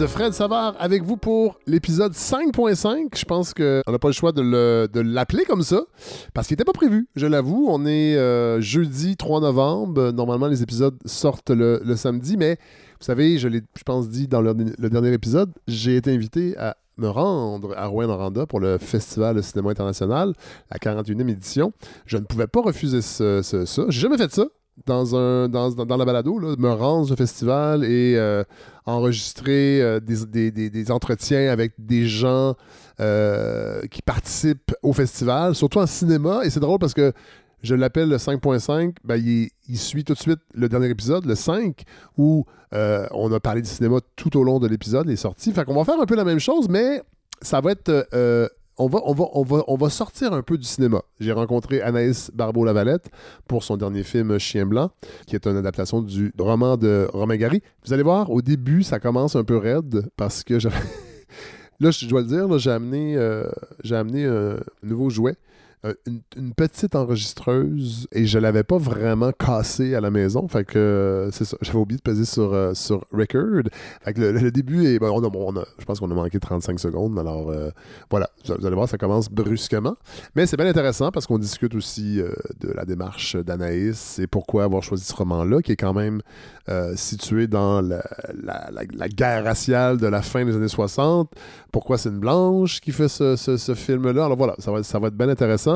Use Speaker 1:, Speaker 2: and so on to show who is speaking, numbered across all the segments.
Speaker 1: Surprise, Fred Savard avec vous pour l'épisode 5.5. Je pense qu'on n'a pas le choix de le- de l'appeler comme ça parce qu'il n'était pas prévu, je l'avoue. On est euh, jeudi 3 novembre. Normalement, les épisodes sortent le, samedi, mais vous savez, je l'ai, je pense, dit dans le, dernier épisode, j'ai été invité à me rendre à Rouen-Noranda pour le Festival de cinéma international, la 41e édition. Je ne pouvais pas refuser ça. J'ai jamais fait ça dans, un, dans, dans, la balado, là, me rendre au festival et euh, enregistrer euh, des, des- des- des entretiens avec des gens euh, qui participent au festival, surtout en cinéma. Et c'est drôle parce que je l'appelle le 5.5, ben, il, il suit tout de suite le dernier épisode, le 5, où on a parlé du cinéma tout au long de l'épisode, les sorties. Fait qu'on va faire un peu la même chose, mais ça va être... on va, sortir un peu du cinéma. J'ai rencontré Anaïs Barbeau-Lavalette pour son dernier film Chien Blanc, qui est une adaptation du roman de Romain Gary. Vous allez voir, au début, ça commence un peu raide parce que j'avais. là, je dois le dire, j'ai amené, euh, j'ai amené un nouveau jouet. Euh, Une, petite enregistreuse et je l'avais pas vraiment cassée à la maison. Fait que euh, c'est ça. J'avais oublié de peser sur, euh, sur record. Fait que le, début est. ben, on a- je pense qu'on a manqué 35 secondes. Alors voilà, vous allez voir, ça commence brusquement. Mais c'est bien intéressant parce qu'on discute aussi de la démarche d'Anaïs et pourquoi avoir choisi ce roman-là, qui est quand même situé dans la, la- guerre raciale de la fin des années 60. Pourquoi c'est une blanche qui fait ce, ce- ce film-là? Alors voilà, ça va, ça va être bien intéressant.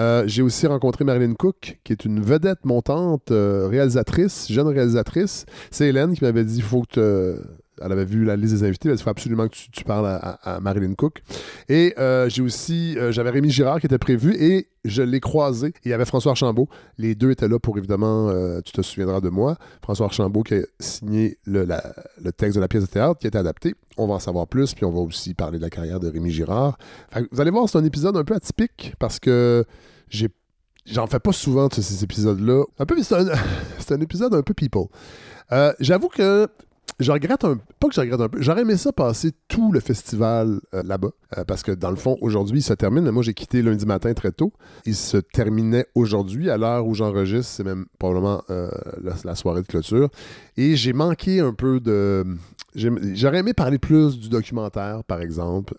Speaker 1: Euh, J'ai aussi rencontré Marilyn Cook, qui est une vedette montante, euh, réalisatrice, jeune réalisatrice. C'est Hélène qui m'avait dit faut que te- elle avait vu la liste des invités, elle a faut absolument que tu, parles à, Marilyn Cook. Et euh, j'ai aussi, euh, j'avais Rémi Girard qui était prévu et je l'ai croisé. Il y avait François Archambault. Les deux étaient là pour évidemment, euh, tu te souviendras de moi. François Archambault qui a signé le, texte de la pièce de théâtre qui a été adapté. On va en savoir plus, puis on va aussi parler de la carrière de Rémi Girard. Vous allez voir, c'est un épisode un peu atypique parce que J'en fais pas souvent ces épisodes-là. C'est un épisode un peu people. Euh, J'avoue que je regrette un pas que je regrette un peu. J'aurais aimé ça passer tout le festival euh, là-bas. Euh, parce que dans le fond, aujourd'hui, il se termine. Moi, j'ai quitté lundi matin très tôt. Il se terminait aujourd'hui. À l'heure où j'enregistre, c'est même probablement euh, la, soirée de clôture. Et j'ai manqué un peu de. J'aurais aimé parler plus du documentaire, par exemple.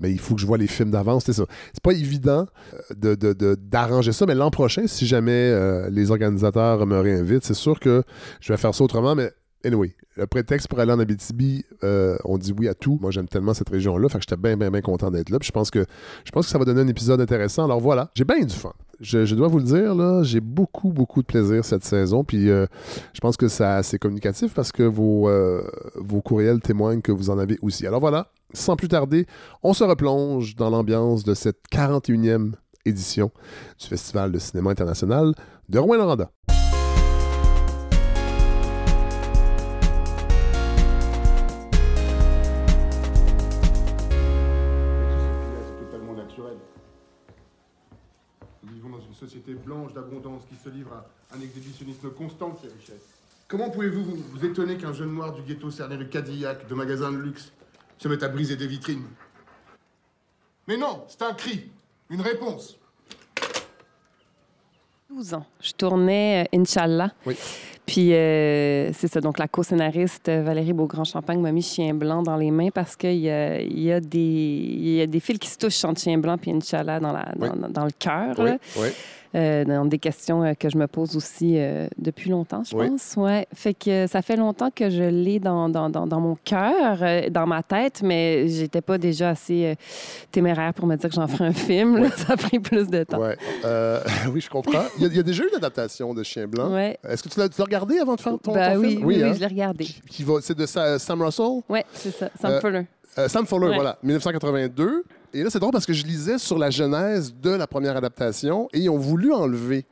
Speaker 1: Mais il faut que je vois les films d'avance. C'est ça. C'est pas évident de- d'arranger ça. Mais l'an prochain, si jamais les organisateurs me réinvitent, c'est sûr que je vais faire ça autrement. Mais Anyway, le prétexte pour aller en Abitibi, euh, on dit oui à tout. Moi, j'aime tellement cette région-là, fait que j'étais bien, bien, bien content d'être là. Puis je pense que je pense que ça va donner un épisode intéressant. Alors voilà, j'ai bien du fun. Je, je dois vous le dire, là, j'ai beaucoup, beaucoup de plaisir cette saison. Puis euh, je pense que ça, c'est communicatif parce que vos, euh, vos courriels témoignent que vous en avez aussi. Alors voilà, sans plus tarder, on se replonge dans l'ambiance de cette 41e édition du Festival de cinéma international de Rouen-Noranda.
Speaker 2: Se livre à un exhibitionnisme constant de ses richesses. Comment pouvez-vous vous, vous étonner qu'un jeune noir du ghetto cerné de Cadillac, de magasins de luxe, se mette à briser des vitrines? Mais non, c'est un cri, une réponse.
Speaker 3: 12 ans. Je tournais euh, Inch'Allah.
Speaker 1: Oui.
Speaker 3: Puis euh, c'est ça, donc la co-scénariste euh, Valérie Beaugrand-Champagne m'a mis Chien Blanc dans les mains parce qu'il y a, il y, a des- il y a des fils qui se touchent entre Chien Blanc et Inch'Allah dans, la, dans,
Speaker 1: Oui.
Speaker 3: dans le cœur.
Speaker 1: Oui,
Speaker 3: dans des questions euh, que je me pose aussi euh, depuis longtemps, je
Speaker 1: Oui.
Speaker 3: pense. Ouais. Fait que ça fait longtemps que je l'ai dans, dans, dans, dans mon cœur, euh, dans ma tête, mais j'étais pas déjà assez euh, téméraire pour me dire que j'en ferais un film. là. Ça a pris plus de temps.
Speaker 1: Ouais. Euh, oui, je comprends. Il y, a, il y a déjà eu une adaptation de Chien Blanc.
Speaker 3: Ouais.
Speaker 1: Est-ce que tu l'as regardé avant de faire ton,
Speaker 3: Ben
Speaker 1: ton
Speaker 3: oui,
Speaker 1: film?
Speaker 3: oui, oui,
Speaker 1: hein?
Speaker 3: je l'ai regardé.
Speaker 1: Qui- qui C'est de Sa- Sam Russell?
Speaker 3: Oui, c'est ça. Sam
Speaker 1: Euh,
Speaker 3: Fuller.
Speaker 1: Euh, Sam Fuller,
Speaker 3: Ouais.
Speaker 1: voilà, 1982. Et là, c'est drôle parce que je lisais sur la genèse de la première adaptation et ils ont voulu enlever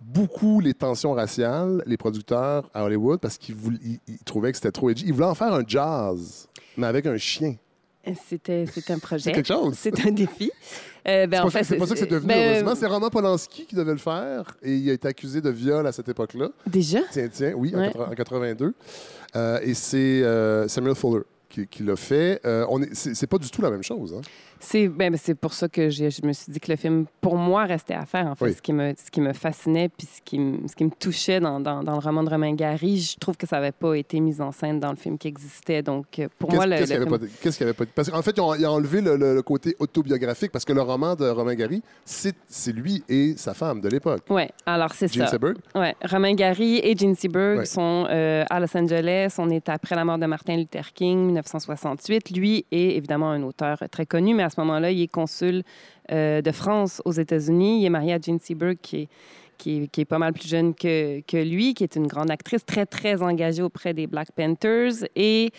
Speaker 1: beaucoup les tensions raciales, les producteurs à Hollywood, parce qu'ils voulaient- ils- ils trouvaient que c'était trop edgy. Ils voulaient en faire un jazz, mais avec un chien.
Speaker 3: C'était c'est un projet.
Speaker 1: C'est quelque chose.
Speaker 3: C'est un défi. Euh, ben,
Speaker 1: C'est
Speaker 3: en
Speaker 1: pas,
Speaker 3: fait,
Speaker 1: c'est pas ça que c'est devenu,
Speaker 3: ben,
Speaker 1: heureusement. C'est Roman Polanski qui devait le faire et il a été accusé de viol à cette époque-là.
Speaker 3: Déjà?
Speaker 1: Tiens, tiens, oui, en
Speaker 3: Ouais.
Speaker 1: 80 en 82. Euh, et c'est euh, Samuel Fuller qui, l'a fait. Euh, on est- c'est, c'est pas du tout la même chose. Hein?
Speaker 3: C'est ben, ben, c'est pour ça que je me suis dit que le film, pour moi, restait à faire. En fait,
Speaker 1: Oui.
Speaker 3: ce, qui me, ce qui me fascinait puis ce qui me, ce qui me touchait dans, dans, dans le roman de Romain Gary, je trouve que ça n'avait pas été mis en scène dans le film qui existait. Donc, euh, pour moi, le,
Speaker 1: qu'est-ce qu'il
Speaker 3: film-
Speaker 1: qu'il y avait pas Parce qu'en fait, ils ont, ils ont enlevé le, le- le côté autobiographique parce que le roman de Romain Gary, c'est lui et sa femme de l'époque.
Speaker 3: Ouais, alors c'est
Speaker 1: Gene
Speaker 3: ça.
Speaker 1: Seberg.
Speaker 3: Ouais, Romain Gary et Gene Seberg
Speaker 1: Ouais.
Speaker 3: sont euh, à Los Angeles. On est après la mort de Martin Luther King, 1968. Lui est évidemment un auteur très connu, mais à ce moment-là, il est consul euh, de France aux États-Unis. Il est marié à Gene Seberg, qui est, qui est, qui est pas mal plus jeune que, que lui, qui est une grande actrice très, très engagée auprès des Black Panthers. Et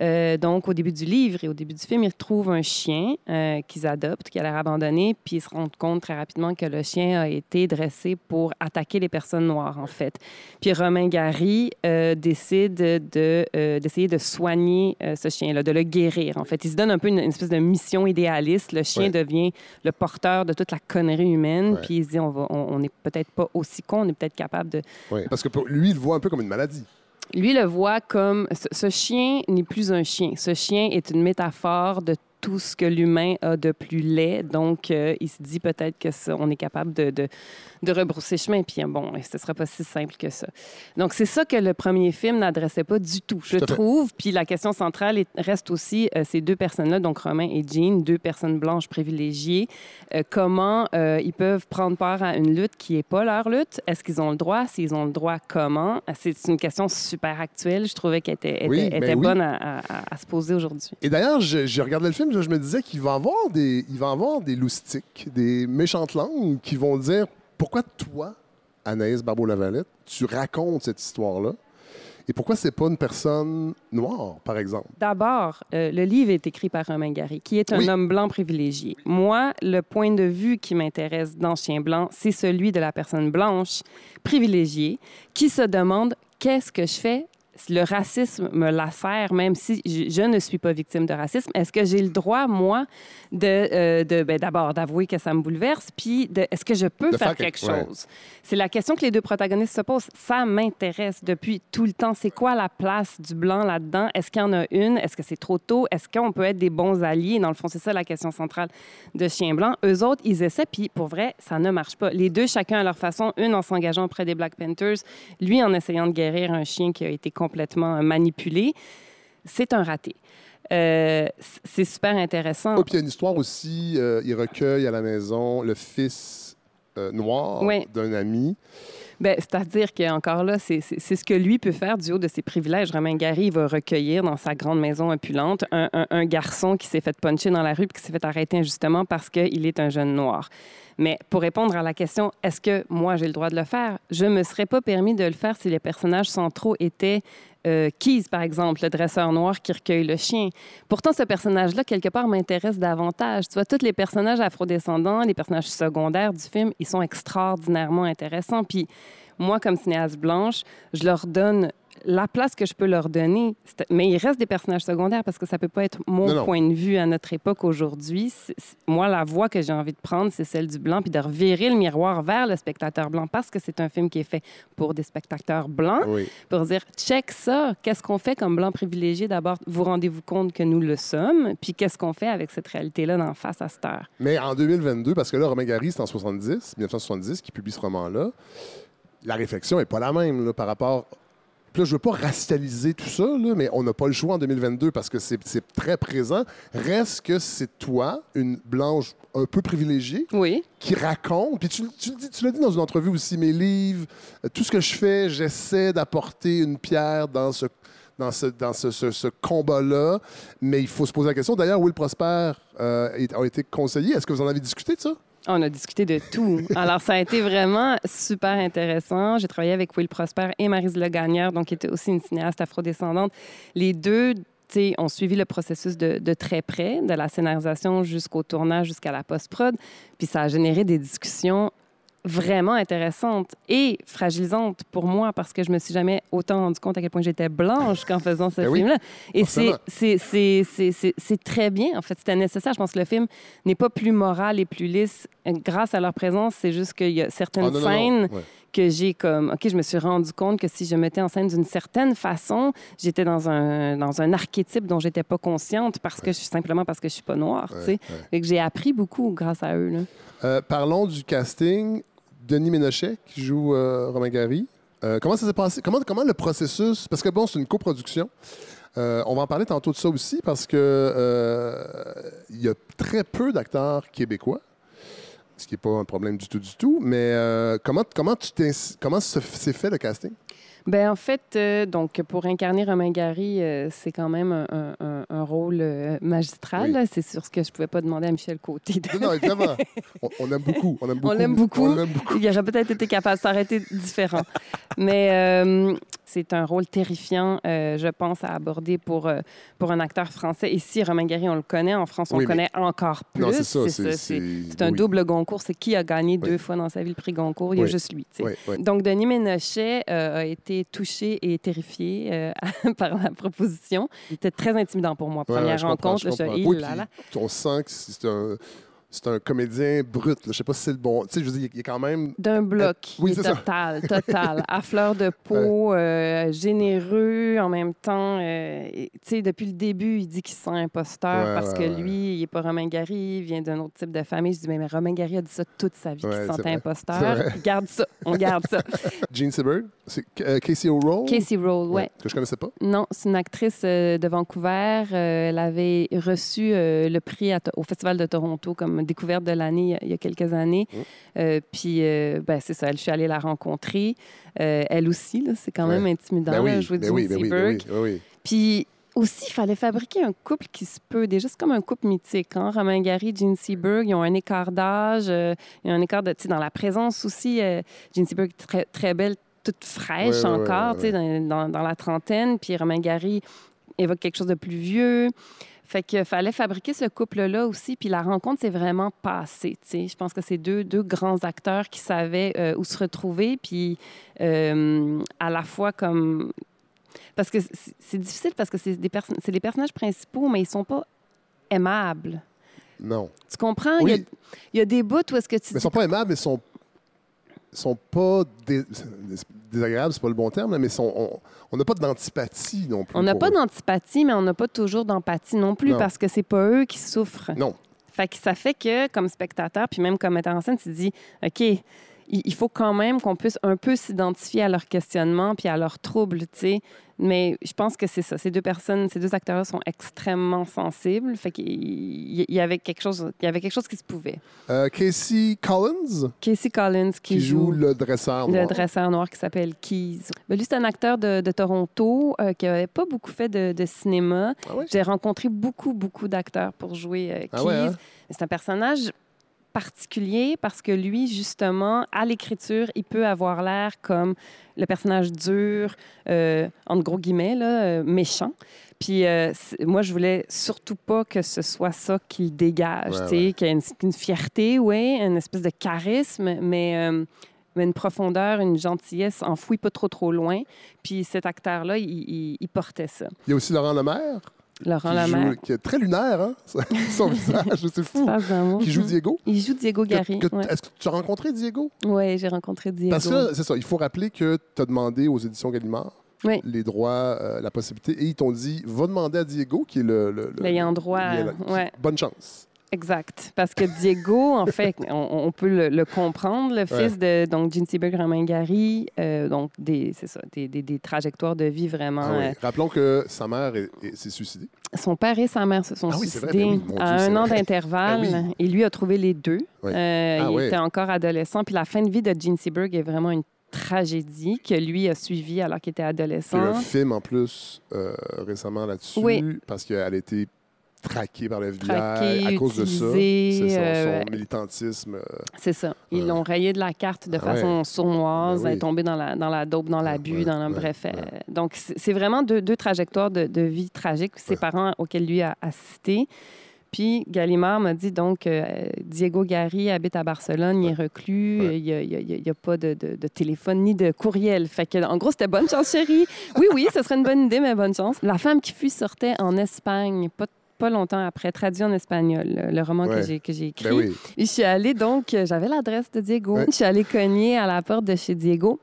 Speaker 3: euh, donc, au début du livre et au début du film, ils retrouvent un chien euh, qu'ils adoptent, qui a l'air abandonné, puis ils se rendent compte très rapidement que le chien a été dressé pour attaquer les personnes noires, en fait. Puis Romain Gary euh, décide de, euh, d'essayer de soigner ce chien-là, de le guérir, en fait. Il se donne un peu une, une espèce de mission idéaliste. Le chien
Speaker 1: Ouais.
Speaker 3: devient le porteur de toute la connerie humaine,
Speaker 1: Ouais.
Speaker 3: puis il se dit, on va- on on n'est peut-être pas aussi con, on est peut-être capable de,
Speaker 1: Ouais. Parce que pour lui, il le voit un peu comme une maladie.
Speaker 3: lui le voit comme ce, ce chien n'est plus un chien. Ce chien est une métaphore de tout ce que l'humain a de plus laid. Donc, euh, il se dit peut-être que ça, on est capable de, de, de rebrousser chemin. Puis, bon, ce ne sera pas si simple que ça. Donc, c'est ça que le premier film n'adressait pas du tout, je
Speaker 1: Tout
Speaker 3: trouve. Puis, la question centrale est- reste aussi euh, ces deux personnes-là, donc Romain et Jean, deux personnes blanches privilégiées. Euh, comment euh, ils peuvent prendre part à une lutte qui n'est pas leur lutte? Est-ce qu'ils ont le droit? S'ils ont le droit, comment? C'est une question super actuelle. Je trouvais qu'elle était, était-
Speaker 1: Oui,
Speaker 3: était
Speaker 1: ben oui.
Speaker 3: bonne à, à- à- à se poser aujourd'hui.
Speaker 1: Et d'ailleurs, je, je regardais le film, je, je me disais qu'il va y avoir des, il va y avoir des loustiques, des méchantes langues qui vont dire pourquoi toi, Anaïs Barbeau-Lavalette, tu racontes cette histoire-là? Et pourquoi c'est pas une personne noire, par exemple?
Speaker 3: D'abord, euh, le livre est écrit par Romain Gary, qui est un
Speaker 1: Oui.
Speaker 3: homme blanc privilégié. Moi, le point de vue qui m'intéresse dans Chien blanc, c'est celui de la personne blanche privilégiée qui se demande qu'est-ce que je fais le racisme me lacère, même si je, ne suis pas victime de racisme. Est-ce que j'ai le droit, moi, de, euh, de ben, d'abord d'avouer que ça me bouleverse, puis de, est-ce que je peux faire,
Speaker 1: faire quelque-
Speaker 3: quelque
Speaker 1: ouais.
Speaker 3: chose? C'est la question que les deux protagonistes se posent. Ça m'intéresse depuis tout le temps. C'est quoi la place du blanc là-dedans? Est-ce qu'il y en a une? Est-ce que c'est trop tôt? Est-ce qu'on peut être des bons alliés? Dans le fond, c'est ça la question centrale de Chien Blanc. Eux autres, ils essaient, puis pour vrai, ça ne marche pas. Les deux, chacun à leur façon, une en s'engageant auprès des Black Panthers, lui en essayant de guérir un chien qui a été complètement euh, manipulé. C'est un raté. Euh, c'est super intéressant.
Speaker 1: Oh, puis il y a une histoire aussi, euh, il recueille à la maison le fils euh, noir
Speaker 3: Oui.
Speaker 1: d'un ami.
Speaker 3: Ben, C'est-à-dire qu'encore là, c'est ce que lui peut faire du haut de ses privilèges. Romain Gary va recueillir dans sa grande maison opulente un, garçon qui s'est fait puncher dans la rue puis qui s'est fait arrêter injustement parce qu'il est un jeune noir. Mais pour répondre à la question, est-ce que moi j'ai le droit de le faire? Je me serais pas permis de le faire si les personnages centraux étaient euh, Keys, par exemple, le dresseur noir qui recueille le chien. Pourtant, ce personnage-là, quelque part, m'intéresse davantage. Tu vois, tous les personnages afrodescendants, les personnages secondaires du film, ils sont extraordinairement intéressants. Puis moi, comme cinéaste blanche, je leur donne la place que je peux leur donner. Mais il reste des personnages secondaires parce que ça peut pas être mon
Speaker 1: Non, non.
Speaker 3: point de vue à notre époque aujourd'hui. Moi, la voie que j'ai envie de prendre, c'est celle du blanc, puis de revirer le miroir vers le spectateur blanc parce que c'est un film qui est fait pour des spectateurs blancs
Speaker 1: Oui.
Speaker 3: pour dire check ça, qu'est-ce qu'on fait comme blanc privilégié? D'abord, vous rendez-vous compte que nous le sommes, puis qu'est-ce qu'on fait avec cette réalité-là d'en face à cette heure?
Speaker 1: Mais en 2022, parce que là, Romain Gary, c'est en 70, 1970, qui publie ce roman-là, la réflexion n'est pas la même là, par rapport. Puis là, je veux pas racialiser tout ça, là, mais on n'a pas le choix en 2022 parce que c'est très présent. Reste que c'est toi, une blanche un peu privilégiée,
Speaker 3: Oui.
Speaker 1: qui raconte, puis tu, l'as dit dans une entrevue aussi, mes livres, euh, tout ce que je fais, j'essaie d'apporter une pierre dans ce, dans ce, dans ce, ce- ce combat-là, mais il faut se poser la question. D'ailleurs, Will Prosper euh, a été conseiller. Est-ce que vous en avez discuté de ça?
Speaker 3: On a discuté de tout. Alors, ça a été vraiment super intéressant. J'ai travaillé avec Will Prosper et Marise Le Gagnère, donc qui était aussi une cinéaste afrodescendante. Les deux ont suivi le processus de, de très près, de la scénarisation jusqu'au tournage, jusqu'à la post-prod. Puis ça a généré des discussions vraiment intéressantes et fragilisantes pour moi parce que je me suis jamais autant rendu compte à quel point j'étais blanche qu'en faisant ce
Speaker 1: Ben oui,
Speaker 3: film-là. Et c'est très bien, en fait. C'était nécessaire. Je pense que le film n'est pas plus moral et plus lisse euh, grâce à leur présence. C'est juste qu'il y a certaines
Speaker 1: Ah, non, non, non.
Speaker 3: scènes
Speaker 1: Ouais.
Speaker 3: que j'ai comme, OK, je me suis rendu compte que si je mettais en scène d'une certaine façon, j'étais dans un, dans un archétype dont j'étais pas consciente parce que je, simplement parce que je suis pas noire, tu sais.
Speaker 1: Ouais,
Speaker 3: que j'ai appris beaucoup grâce à eux, là.
Speaker 1: Euh, parlons du casting. Denis Ménochet qui joue euh, Romain Gary. Euh, comment ça s'est passé? Comment, le processus? Parce que bon, c'est une coproduction. Euh, on va en parler tantôt de ça aussi parce que il y a très peu d'acteurs québécois, ce qui n'est pas un problème du tout du tout. Mais comment comment tu comment se- s'est fait le casting?
Speaker 3: Ben en fait, euh, donc pour incarner Romain Gary, euh, c'est quand même un, un- un- un rôle euh, magistral.
Speaker 1: Oui.
Speaker 3: C'est sûr ce que je pouvais pas demander à Michel Côté. de-
Speaker 1: Non, évidemment. On, on aime beaucoup. On aime beaucoup.
Speaker 3: l'aime beaucoup.
Speaker 1: On l'aime beaucoup.
Speaker 3: Il aurait peut-être été capable, aurait été différent. Mais euh, c'est un rôle terrifiant, je pense, à aborder pour, pour un acteur français. Ici, Romain Gary, on le connaît. En France, on
Speaker 1: Oui,
Speaker 3: le
Speaker 1: mais-
Speaker 3: connaît encore plus.
Speaker 1: Non, c'est ça.
Speaker 3: C'est un
Speaker 1: oui.
Speaker 3: double Goncourt. C'est qui a gagné deux fois dans sa vie le prix Goncourt? Il y a juste lui. Donc, Denis Ménochet a été touché et terrifié euh, par la proposition. Il était très intimidant pour moi. Première
Speaker 1: ouais,
Speaker 3: rencontre,
Speaker 1: je
Speaker 3: je
Speaker 1: Oui,
Speaker 3: là, là.
Speaker 1: On sent que c'est un, c'est un comédien brut. là. Je sais pas si c'est le bon. Tu sais, je veux dire, il est quand même.
Speaker 3: D'un bloc.
Speaker 1: oui, c'est ça.
Speaker 3: total, total. à fleur de peau, euh, généreux en même temps. euh, tu sais, depuis le début, il dit qu'il se sent imposteur
Speaker 1: Ouais,
Speaker 3: parce
Speaker 1: ouais,
Speaker 3: que
Speaker 1: ouais.
Speaker 3: lui, il n'est pas Romain Gary, il vient d'un autre type de famille. Je dis, mais, mais Romain Gary a dit ça toute sa vie, qu'il se sentait imposteur. Garde ça, on garde ça.
Speaker 1: Gene Seberg. C'est euh, Casey O'Rourke?
Speaker 3: Casey Roll, ouais.
Speaker 1: Que je connaissais pas.
Speaker 3: Non, c'est une actrice de Vancouver. Elle avait reçu le prix à au Festival de Toronto comme découverte de l'année il y a- quelques années. Euh, puis, euh, ben, c'est ça, je suis allée la rencontrer. Euh, elle aussi, là, c'est quand
Speaker 1: Ouais.
Speaker 3: même intimidant,
Speaker 1: Ben
Speaker 3: là,
Speaker 1: oui,
Speaker 3: jouer
Speaker 1: ben oui, ben oui, ben oui, ben oui.
Speaker 3: Puis aussi, il fallait fabriquer un couple qui se peut. Déjà, c'est comme un couple mythique. Hein? Romain Gary, Gene Seberg, ils ont un écart d'âge, il y a un écart de, tu sais, dans la présence aussi. Gene Seberg, très, très belle, toute fraîche encore,
Speaker 1: ouais,
Speaker 3: tu sais, dans, dans- dans la trentaine. Puis Romain Gary évoque quelque chose de plus vieux. Fait qu'il fallait fabriquer ce couple-là aussi. Puis la rencontre s'est vraiment passée. tu sais. Je pense que c'est deux, deux grands acteurs qui savaient euh, où se retrouver. Puis euh, à la fois comme parce que c'est difficile parce que c'est des, perso- personnages principaux, mais ils sont pas aimables.
Speaker 1: Non.
Speaker 3: Tu comprends? Il, y a,
Speaker 1: Oui.
Speaker 3: il y a des bouts où est-ce que tu
Speaker 1: Mais ils
Speaker 3: dis...
Speaker 1: sont pas aimables, mais ils sont, sont pas dé- désagréables, c'est pas le bon terme, là, mais sont, on- n'a pas d'antipathie non plus.
Speaker 3: On n'a pas d'antipathie, mais on n'a pas toujours d'empathie non plus
Speaker 1: Non.
Speaker 3: parce que c'est pas eux qui souffrent.
Speaker 1: Non.
Speaker 3: Fait que ça fait que, comme spectateur, puis même comme metteur en scène, tu te dis, OK, il, faut quand même qu'on puisse un peu s'identifier à leurs questionnements puis à leurs troubles, tu sais. Mais je pense que c'est ça. Ces deux personnes, ces deux acteurs-là sont extrêmement sensibles. Fait qu'il y, il y avait quelque chose, il y avait quelque chose qui se pouvait.
Speaker 1: Euh, Casey Collins,
Speaker 3: Casey Collins qui,
Speaker 1: qui, joue le dresseur
Speaker 3: le
Speaker 1: noir.
Speaker 3: dresseur noir qui s'appelle Keys. Ben, lui, c'est un acteur de, de Toronto euh, qui n'avait pas beaucoup fait de, de cinéma.
Speaker 1: Ah ouais?
Speaker 3: J'ai rencontré beaucoup, beaucoup d'acteurs pour jouer euh, Keys.
Speaker 1: Ah ouais, hein?
Speaker 3: C'est un personnage particulier parce que lui, justement, à l'écriture, il peut avoir l'air comme le personnage dur, euh, entre gros guillemets, là, euh, méchant. Puis euh, moi, je voulais surtout pas que ce soit ça qu'il dégage,
Speaker 1: Ouais, ouais.
Speaker 3: qu'il y ait une, une fierté, oui, une espèce de charisme, mais, mais une profondeur, une gentillesse enfouie pas trop, trop loin. Puis cet acteur-là, il, il- il portait ça.
Speaker 1: Il y a aussi Laurent Lemaire,
Speaker 3: Laurent
Speaker 1: qui, joue, qui est très lunaire, hein? son visage, c'est fou. Qui joue Diego.
Speaker 3: Il joue Diego Gary. ouais.
Speaker 1: Est-ce que tu as rencontré Diego?
Speaker 3: Oui, j'ai rencontré Diego.
Speaker 1: Parce que c'est ça, il faut rappeler que tu as demandé aux éditions Gallimard
Speaker 3: Oui.
Speaker 1: les droits, euh, la possibilité, et ils t'ont dit va demander à Diego, qui est le.
Speaker 3: L'ayant droit,
Speaker 1: l'ayant- qui-
Speaker 3: ouais.
Speaker 1: Bonne chance.
Speaker 3: Exact. Parce que Diego, en fait, on, on peut le, le comprendre, le
Speaker 1: Ouais.
Speaker 3: fils de donc Gene Seberg, Romain Gary, euh, donc des, c'est ça, des, des- des trajectoires de vie vraiment.
Speaker 1: Ah oui.
Speaker 3: euh,
Speaker 1: Rappelons que sa mère est- est- s'est suicidée.
Speaker 3: son père et sa mère se sont
Speaker 1: Ah oui,
Speaker 3: suicidés
Speaker 1: ben oui,
Speaker 3: à
Speaker 1: Dieu,
Speaker 3: un an
Speaker 1: vrai.
Speaker 3: d'intervalle.
Speaker 1: Ben.
Speaker 3: Et lui a trouvé les deux. Euh,
Speaker 1: Ah
Speaker 3: il était encore adolescent. Puis la fin de vie de Gene Seberg est vraiment une tragédie que lui a suivie alors qu'il était
Speaker 1: Il y a eu
Speaker 3: adolescent.
Speaker 1: un film en plus euh, récemment là-dessus,
Speaker 3: Oui.
Speaker 1: parce qu'elle a été traquée par le FBI
Speaker 3: Traqué,
Speaker 1: à cause de ça. C'est son,
Speaker 3: euh,
Speaker 1: son militantisme. euh,
Speaker 3: C'est ça. Ils
Speaker 1: Ouais.
Speaker 3: l'ont rayé de la carte de
Speaker 1: Ah
Speaker 3: façon sournoise.
Speaker 1: Ben oui.
Speaker 3: Elle est tombée dans la, dans la dope, dans l'abus,
Speaker 1: ouais,
Speaker 3: dans le bref. euh. Donc, c'est vraiment deux, deux trajectoires de, de vie tragiques. Ses parents auxquels lui a assisté. Puis Gallimard m'a dit donc euh, Diego Gary habite à Barcelone, il est reclus,
Speaker 1: Ouais.
Speaker 3: il n'y a, pas de, de- de téléphone ni de courriel. Fait que, en gros, c'était bonne chance, chérie. Oui, oui, ce serait une bonne idée, mais bonne chance. La femme qui fuit sortait en Espagne, pas, pas longtemps après, traduit en espagnol, le, roman
Speaker 1: Ouais.
Speaker 3: que j'ai j'ai écrit.
Speaker 1: Ben oui.
Speaker 3: Et je suis allée donc, euh, j'avais l'adresse de Diego.
Speaker 1: Ouais.
Speaker 3: Je suis allée cogner à la porte de chez Diego.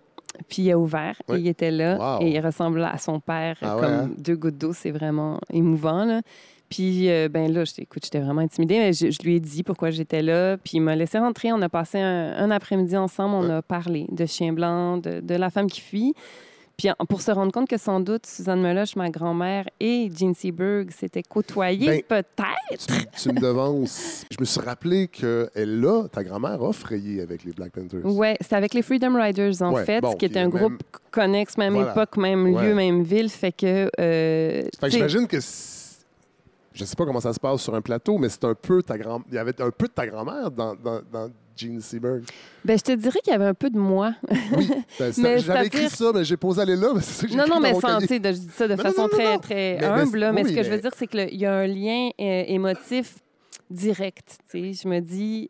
Speaker 3: Puis il a ouvert et il était là
Speaker 1: Wow.
Speaker 3: et il ressemblait à son père
Speaker 1: Ah
Speaker 3: comme
Speaker 1: ouais, hein?
Speaker 3: deux gouttes d'eau. C'est vraiment émouvant. Là. Puis euh, ben là, j'étais- écoute, j'étais vraiment intimidée, mais je, je lui ai dit pourquoi j'étais là. Puis il m'a laissé rentrer. On a passé un, un après-midi ensemble. On
Speaker 1: Ouais.
Speaker 3: a parlé de Chien Blanc, de, de la femme qui fuit. Puis pour se rendre compte que sans doute Suzanne Meloche, ma grand-mère, et Jean Seberg s'étaient côtoyées,
Speaker 1: Ben,
Speaker 3: peut-être?
Speaker 1: Tu, tu me devances. Je me suis rappelé que elle là, ta grand-mère a frayé avec les Black Panthers.
Speaker 3: Oui, c'était avec les Freedom Riders, en
Speaker 1: Ouais,
Speaker 3: fait,
Speaker 1: bon,
Speaker 3: qui était un
Speaker 1: est
Speaker 3: groupe connexe, même
Speaker 1: Voilà.
Speaker 3: époque, même
Speaker 1: Ouais.
Speaker 3: lieu, même ville. Fait que. euh,
Speaker 1: Fait que j'imagine que je sais pas comment ça se passe sur un plateau, mais c'est un peu ta grand il y avait un peu de ta grand-mère dans, dans, dans Gene Seberg.
Speaker 3: ben, je te dirais qu'il y avait un peu de moi.
Speaker 1: Oui, ben, ça- j'avais écrit ça, mais j'ai posé aller là, mais c'est ça que j'ai
Speaker 3: non, non, mais sans, je dis ça de
Speaker 1: Non,
Speaker 3: façon
Speaker 1: non, non,
Speaker 3: très, très
Speaker 1: Mais- mais
Speaker 3: humble, là, mais,
Speaker 1: oui,
Speaker 3: ce que je veux dire, c'est qu'il y a un lien euh, émotif direct. Je me dis,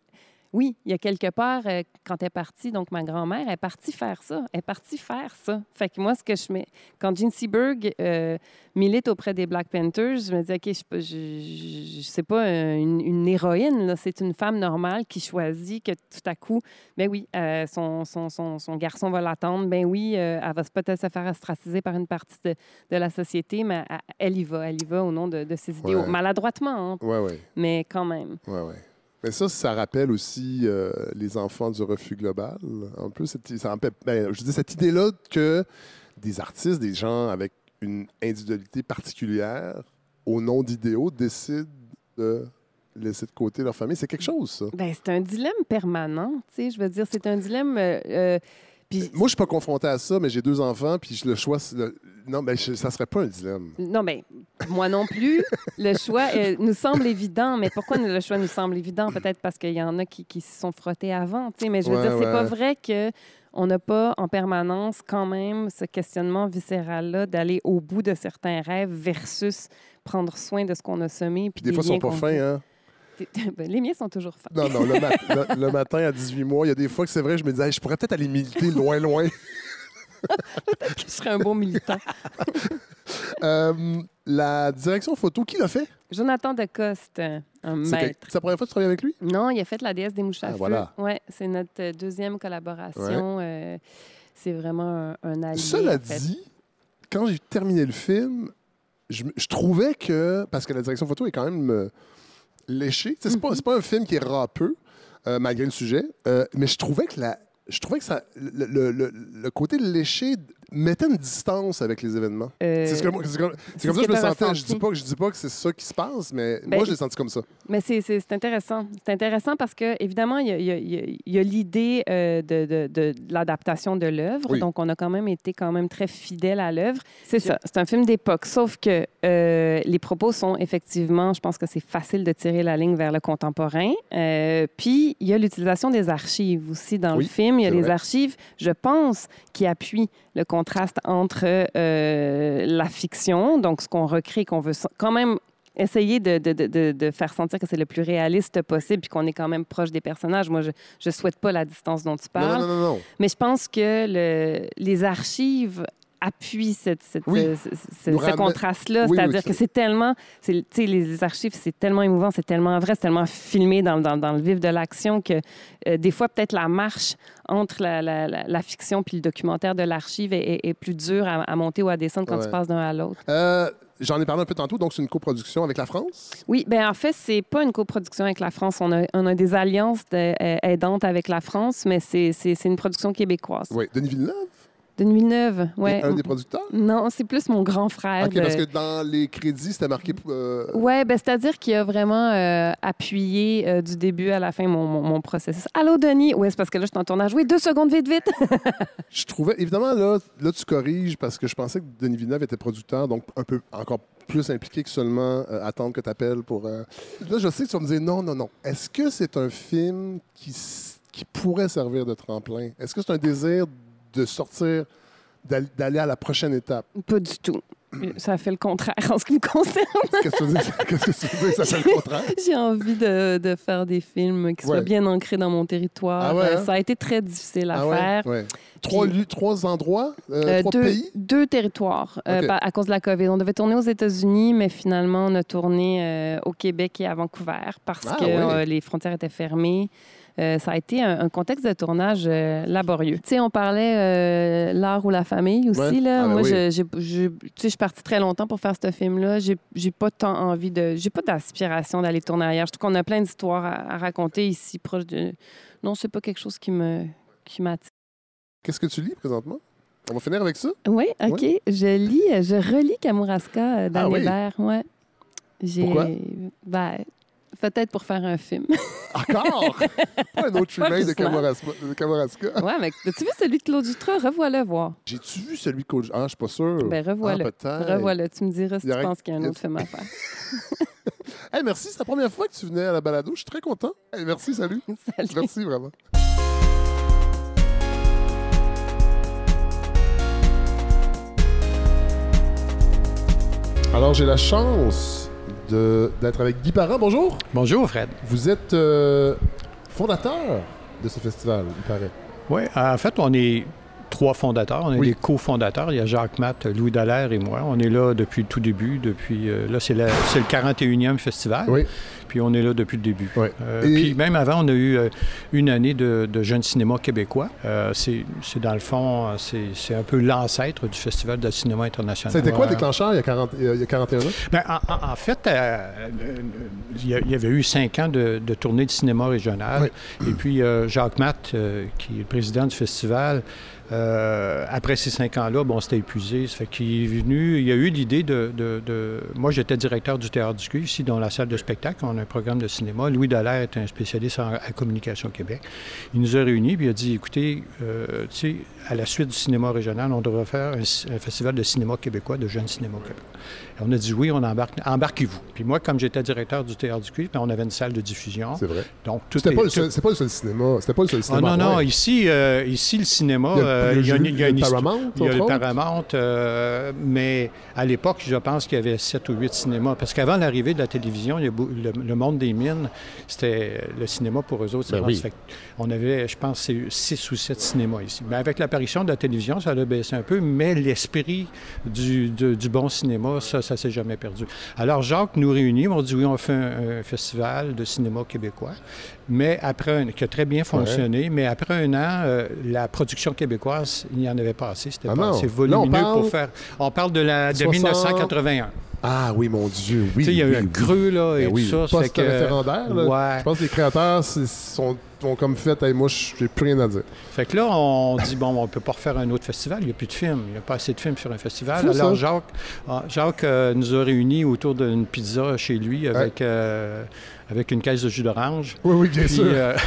Speaker 3: oui, il y a quelque part, euh, quand elle est partie, donc ma grand-mère, elle est partie faire ça. Elle est partie faire ça. Fait que moi, ce que je mets. Quand Jean Seberg euh, milite auprès des Black Panthers, je me dis, OK, je, je, je, sais pas euh, une, une héroïne, c'est une femme normale qui choisit que tout à coup, ben oui, euh, son, son, son, son garçon va l'attendre. Ben oui, elle va peut-être se faire ostraciser par une partie de, de la société, mais elle, elle y va. Elle y va au nom de, de ses idéaux.
Speaker 1: Ouais.
Speaker 3: Maladroitement, hein,
Speaker 1: Ouais, ouais,
Speaker 3: mais quand même.
Speaker 1: ouais, ouais. Mais ça, ça rappelle aussi euh, les enfants du refus global. Un peu, cette, ça rappelle, ben, je dis cette idée-là que des artistes, des gens avec une individualité particulière, au nom d'idéaux, décident de laisser de côté leur famille. C'est quelque chose, ça.
Speaker 3: Ben, c'est un dilemme permanent, tu sais. Je veux dire, c'est un dilemme. euh, euh, puis-
Speaker 1: Moi, je suis pas confronté à ça, mais j'ai deux enfants, puis le choix, le- non, ben, je- ça serait pas un dilemme.
Speaker 3: Non, mais moi non plus. le choix euh, nous semble évident, mais pourquoi le choix nous semble évident? Peut-être parce qu'il y en a qui, qui se sont frottés avant. Mais je veux
Speaker 1: Ouais,
Speaker 3: dire, c'est pas vrai que on n'a pas en permanence quand même ce questionnement viscéral-là d'aller au bout de certains rêves versus prendre soin de ce qu'on a semé. Puis
Speaker 1: des fois, ils sont pas fins, hein?
Speaker 3: Ben, les miens sont toujours fins.
Speaker 1: Non, non, le, mat- le- le matin à 18 mois, il y a des fois que c'est vrai, je me disais, Hey, je pourrais peut-être aller militer loin, loin.
Speaker 3: Je serais un bon militant.
Speaker 1: Euh, la direction photo, qui l'a fait?
Speaker 3: Jonathan Decoste, un maître.
Speaker 1: c'est la première fois que tu travailles avec lui?
Speaker 3: Non, il a fait la déesse des mouches à
Speaker 1: Ah,
Speaker 3: feu.
Speaker 1: voilà.
Speaker 3: Ouais, c'est notre euh, deuxième collaboration. Euh, c'est vraiment un, un allié.
Speaker 1: Cela
Speaker 3: en fait.
Speaker 1: dit, quand j'ai terminé le film, je, trouvais que, parce que la direction photo est quand même euh, léchée, sais, c'est pas, un film qui est râpeux, euh, malgré le sujet, mais je trouvais que la, je trouvais que ça, le, le- le- le côté léché mettait une distance avec les événements.
Speaker 3: Euh,
Speaker 1: C'est ce comme, ça que je me sentais. Je dis pas, je dis pas que c'est ça qui se passe, mais
Speaker 3: Ben,
Speaker 1: moi, je l'ai senti comme ça.
Speaker 3: Mais c'est- intéressant. C'est intéressant parce que, évidemment, il y a, a- a- l'idée euh, de, de- de- de l'adaptation de l'œuvre.
Speaker 1: Oui.
Speaker 3: Donc, on a quand même été quand même très fidèle à l'œuvre. C'est ça. C'est un film d'époque. Sauf que euh, les propos sont effectivement, je pense que c'est facile de tirer la ligne vers le contemporain. Puis, il y a l'utilisation des archives aussi dans
Speaker 1: Oui,
Speaker 3: le film. Il y a les
Speaker 1: vrai.
Speaker 3: archives, je pense, qui appuient le contraste entre euh, la fiction, donc ce qu'on recrée, qu'on veut quand même essayer de, de- de- de- de faire sentir que c'est le plus réaliste possible puis qu'on est quand même proche des personnages. Moi, je ne souhaite pas la distance dont tu parles,
Speaker 1: non, non, non, non.
Speaker 3: mais je pense que le- les archives appuient cette, cette-
Speaker 1: Oui.
Speaker 3: euh, ce, contraste-là.
Speaker 1: Oui,
Speaker 3: C'est-à-dire
Speaker 1: oui,
Speaker 3: que c'est tellement... c'est- Tu sais, les archives, c'est tellement émouvant, c'est tellement vrai, c'est tellement filmé dans, dans- dans le vif de l'action que euh, des fois, peut-être la marche entre la, la- la- la fiction puis le documentaire de l'archive est, est- est plus dure à, à monter ou à descendre quand
Speaker 1: Ouais.
Speaker 3: tu passes d'un à l'autre.
Speaker 1: Euh, J'en ai parlé un peu tantôt, donc c'est une coproduction avec la France?
Speaker 3: Oui, ben en fait, c'est pas une coproduction avec la France. On a, on a des alliances de- euh, aidantes avec la France, mais c'est une production québécoise.
Speaker 1: Oui, Denis Villeneuve,
Speaker 3: De Villeneuve, ouais.
Speaker 1: un des producteurs?
Speaker 3: Non, c'est plus mon grand frère.
Speaker 1: OK, parce que dans les crédits, c'était marqué. euh,
Speaker 3: Ouais, ben, c'est-à-dire qu'il a vraiment euh, appuyé euh, du début à la fin mon, mon, mon processus. Allô, Denis? Oui, c'est parce que là, je suis en tournage. Oui, deux secondes, vite, vite.
Speaker 1: Je trouvais, évidemment, là, là, tu corriges parce que je pensais que Denis Villeneuve était producteur, donc un peu encore plus impliqué que seulement euh, attendre que tu appelles pour. euh, Là, je sais que tu vas me dire non, non, non. Est-ce que c'est un film qui, qui pourrait servir de tremplin? Est-ce que c'est un désir de sortir, d'al- d'aller à la prochaine étape?
Speaker 3: Pas du tout. ça fait le contraire en ce qui me concerne.
Speaker 1: Qu'est-ce que tu veux que? Ça fait le contraire?
Speaker 3: J'ai envie de, de faire des films qui soient
Speaker 1: Ouais.
Speaker 3: bien ancrés dans mon territoire.
Speaker 1: Ah ouais,
Speaker 3: Euh,
Speaker 1: hein?
Speaker 3: Ça a été très difficile à
Speaker 1: Ah
Speaker 3: faire.
Speaker 1: Ouais. Trois, lieux- trois endroits, euh,
Speaker 3: Euh,
Speaker 1: trois
Speaker 3: deux,
Speaker 1: pays?
Speaker 3: deux territoires euh, à cause de la COVID. On devait tourner aux États-Unis, mais finalement, on a tourné au Québec et à Vancouver parce
Speaker 1: Ah,
Speaker 3: que les frontières étaient fermées. Euh, ça a été un, un contexte de tournage euh, laborieux. Tu sais, on parlait euh, l'art ou la famille aussi.
Speaker 1: Ouais.
Speaker 3: Là.
Speaker 1: Ah, ben
Speaker 3: Moi,
Speaker 1: oui.
Speaker 3: je, suis partie très longtemps pour faire ce film-là. J'ai, pas tant envie de... J'ai pas d'aspiration d'aller tourner ailleurs. Je trouve qu'on a plein d'histoires à, à raconter ici, proche de... Non, c'est pas quelque chose qui me qui m'attire.
Speaker 1: Qu'est-ce que tu lis présentement? On va finir avec ça?
Speaker 3: Oui, OK. Je lis, je relis Kamouraska d'Anne
Speaker 1: Ah oui?
Speaker 3: Ouais.
Speaker 1: Pourquoi?
Speaker 3: Ben, peut-être pour faire un film.
Speaker 1: Encore? Pas un autre remake de. Kamouraska.
Speaker 3: ouais, mais as-tu vu celui de Claude Jutras? Revois-le voir.
Speaker 1: J'ai-tu vu celui de Coach? Ah, je suis pas sûr.
Speaker 3: Ben, revois-le.
Speaker 1: Ah.
Speaker 3: Revois-le. Tu me diras si tu penses qu'il y a un autre film à faire.
Speaker 1: Hey, merci, c'est la première fois que tu venais à la balado. Je suis très content. Hey, merci, salut.
Speaker 3: Salut.
Speaker 1: Merci vraiment. Alors, j'ai la chance d'être avec Guy Parent. Bonjour.
Speaker 4: Bonjour, Fred.
Speaker 1: Vous êtes euh, fondateur de ce festival, il paraît.
Speaker 4: Oui, en fait, on est trois fondateurs. On est
Speaker 1: Oui.
Speaker 4: des cofondateurs. Il y a Jacques Matt, Louis Dallaire et moi. On est là depuis le tout début. Depuis, euh, là, c'est, le 41e festival.
Speaker 1: Oui.
Speaker 4: Puis on est là depuis le début.
Speaker 1: Oui.
Speaker 4: Euh,
Speaker 1: Et-
Speaker 4: Puis même avant, on a eu euh, une année de, de jeune cinéma québécois. C'est, dans le fond, c'est, un peu l'ancêtre du Festival de cinéma international.
Speaker 1: Été quoi le déclencheur il y a, 40 il y a- il y a 41 ans?
Speaker 4: Ben, en, fait, il y avait eu cinq ans de, de tournée de cinéma régional. Et puis, Jacques Matt, qui est le président du festival, euh, après ces cinq ans-là, bon, c'était épuisé. Ça fait qu'il est venu, il a eu l'idée de, de- de- Moi, j'étais directeur du Théâtre du Cul, ici, dans la salle de spectacle. On a un programme de cinéma. Louis Dallaire est un spécialiste en, en communication Québec. Il nous a réunis, puis il a dit écoutez, euh, tu sais, à la suite du cinéma régional, on devrait faire un, un festival de cinéma québécois, de jeunes cinéma québécois. Et on a dit oui, on embarque, embarquez-vous. Puis moi, comme j'étais directeur du Théâtre du Cul, ben, on avait une salle de diffusion.
Speaker 1: C'est vrai.
Speaker 4: Donc, tout
Speaker 1: C'était
Speaker 4: est-
Speaker 1: pas, le seul- c'est pas le seul cinéma. C'était pas le seul
Speaker 4: ah,
Speaker 1: cinéma.
Speaker 4: non, non,
Speaker 1: ouais.
Speaker 4: ici, euh, ici, le cinéma,
Speaker 1: Il y a-
Speaker 4: euh,
Speaker 1: il y a-
Speaker 4: une-
Speaker 1: il y a
Speaker 4: une
Speaker 1: le
Speaker 4: histoire-
Speaker 1: Paramount,
Speaker 4: Il y a le. Paramount, euh, mais à l'époque, je pense qu'il y avait sept ou huit cinémas. Parce qu'avant l'arrivée de la télévision, il y a beau- le, le monde des mines, c'était le cinéma pour eux autres.
Speaker 1: Ben oui.
Speaker 4: Fait on avait, je pense, six ou sept cinémas ici. Mais avec l'apparition de la télévision, ça a baissé un peu, mais l'esprit du bon cinéma, ça, ça s'est jamais perdu. Alors, Jacques nous réunit, on dit oui, on fait un, un festival de cinéma québécois, mais après un, qui a très bien fonctionné, mais après un an, euh, la production québécoise, il n'y en avait pas assez. C'était
Speaker 1: Ah
Speaker 4: pas assez volumineux
Speaker 1: parle-
Speaker 4: pour faire. On parle de, la, de
Speaker 1: 60.
Speaker 4: 1981.
Speaker 1: Ah oui, mon Dieu, oui.
Speaker 4: tu sais, il y a eu
Speaker 1: oui,
Speaker 4: un
Speaker 1: oui.
Speaker 4: creux, là, et
Speaker 1: Ben oui,
Speaker 4: tout ça. ça fait que-
Speaker 1: post-référendaire. là.
Speaker 4: Ouais.
Speaker 1: Je pense que les créateurs sont, ont comme fait, hey, moi, j'ai plus rien à dire.
Speaker 4: Fait que là, on dit, bon, on peut pas refaire un autre festival, il n'y a plus de films, il n'y a pas assez de films sur un festival. Alors,
Speaker 1: ça.
Speaker 4: Jacques, ah, Jacques euh, nous a réunis autour d'une pizza chez lui avec, euh, avec une caisse de jus d'orange.
Speaker 1: Oui, oui, bien
Speaker 4: Puis,
Speaker 1: sûr.
Speaker 4: euh,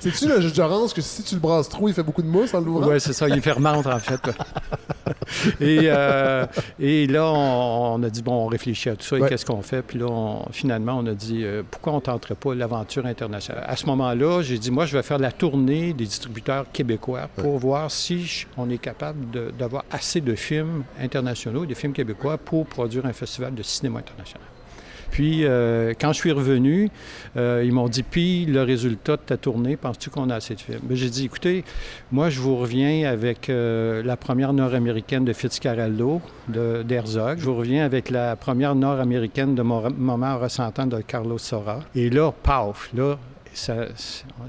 Speaker 1: C'est-tu le jus d'orange que si tu le brasses trop, il fait beaucoup de mousse en l'ouvrant?
Speaker 4: ouais, c'est ça, il fermente, en fait. et, euh, et là, on, on a dit, bon, on réfléchit à tout ça, et
Speaker 1: Ouais.
Speaker 4: qu'est-ce qu'on fait? Puis là, on- finalement, on a dit, euh, pourquoi on ne tenterait pas l'aventure internationale? À ce moment-là, j'ai dit, moi, je vais faire la tournée des distributeurs québécois pour voir si je- on est capable d'avoir assez de films internationaux, des films québécois, pour produire un festival de cinéma international. Puis, euh, quand je suis revenu, euh, ils m'ont dit, puis le résultat de ta tournée, penses-tu qu'on a assez de films? Ben, j'ai dit, écoutez, moi, je vous reviens avec euh, la première nord-américaine de Fitzcarraldo, d'Herzog. Je vous reviens avec la première nord-américaine de Mo- Moment ressentant de Carlos Sora. Et là, paf, là, ça-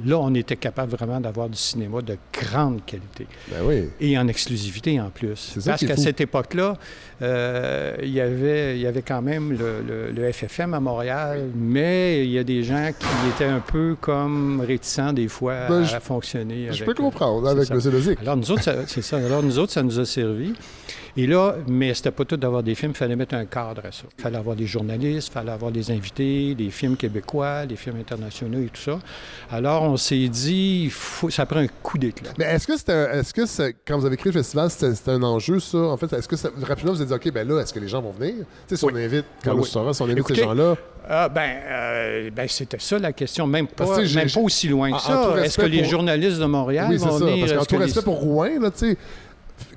Speaker 4: là, on était capable vraiment d'avoir du cinéma de grande qualité.
Speaker 1: Ben oui.
Speaker 4: Et en exclusivité en plus. Parce qu'à cette époque-là, euh, il, y avait, il y avait quand même le, le- le FFM à Montréal, mais il y a des gens qui étaient un peu comme réticents des fois
Speaker 1: Ben,
Speaker 4: à, fonctionner.
Speaker 1: Je
Speaker 4: avec,
Speaker 1: peux
Speaker 4: euh,
Speaker 1: comprendre avec. M. Lozic.
Speaker 4: alors nous autres, ça- c'est ça. Alors nous autres, ça nous a servi. Et là, mais c'était pas tout d'avoir des films, il fallait mettre un cadre à ça. Il fallait avoir des journalistes, il fallait avoir des invités, des films québécois, des films internationaux et tout ça. Alors on s'est dit, faut, ça prend un coup d'éclat.
Speaker 1: Mais est-ce que c'était, est-ce que c'est- quand vous avez créé le festival, c'était, un enjeu, ça? En fait, est-ce que ça, rapidement, vous avez dit, OK, ben là, est-ce que les gens vont venir? Tu sais, si on invite Carlos
Speaker 4: Oui.
Speaker 1: Sora, si on invite
Speaker 4: Écoutez,
Speaker 1: ces gens-là,
Speaker 4: Ah, ben, euh, ben, c'était ça la question. Même pas,
Speaker 1: Parce
Speaker 4: même pas aussi loin que
Speaker 1: en
Speaker 4: ça. Est-ce que les journalistes de Montréal
Speaker 1: oui,
Speaker 4: vont
Speaker 1: ça.
Speaker 4: venir?
Speaker 1: Parce qu'en tout
Speaker 4: les-
Speaker 1: respect pour Rouen, là, tu sais,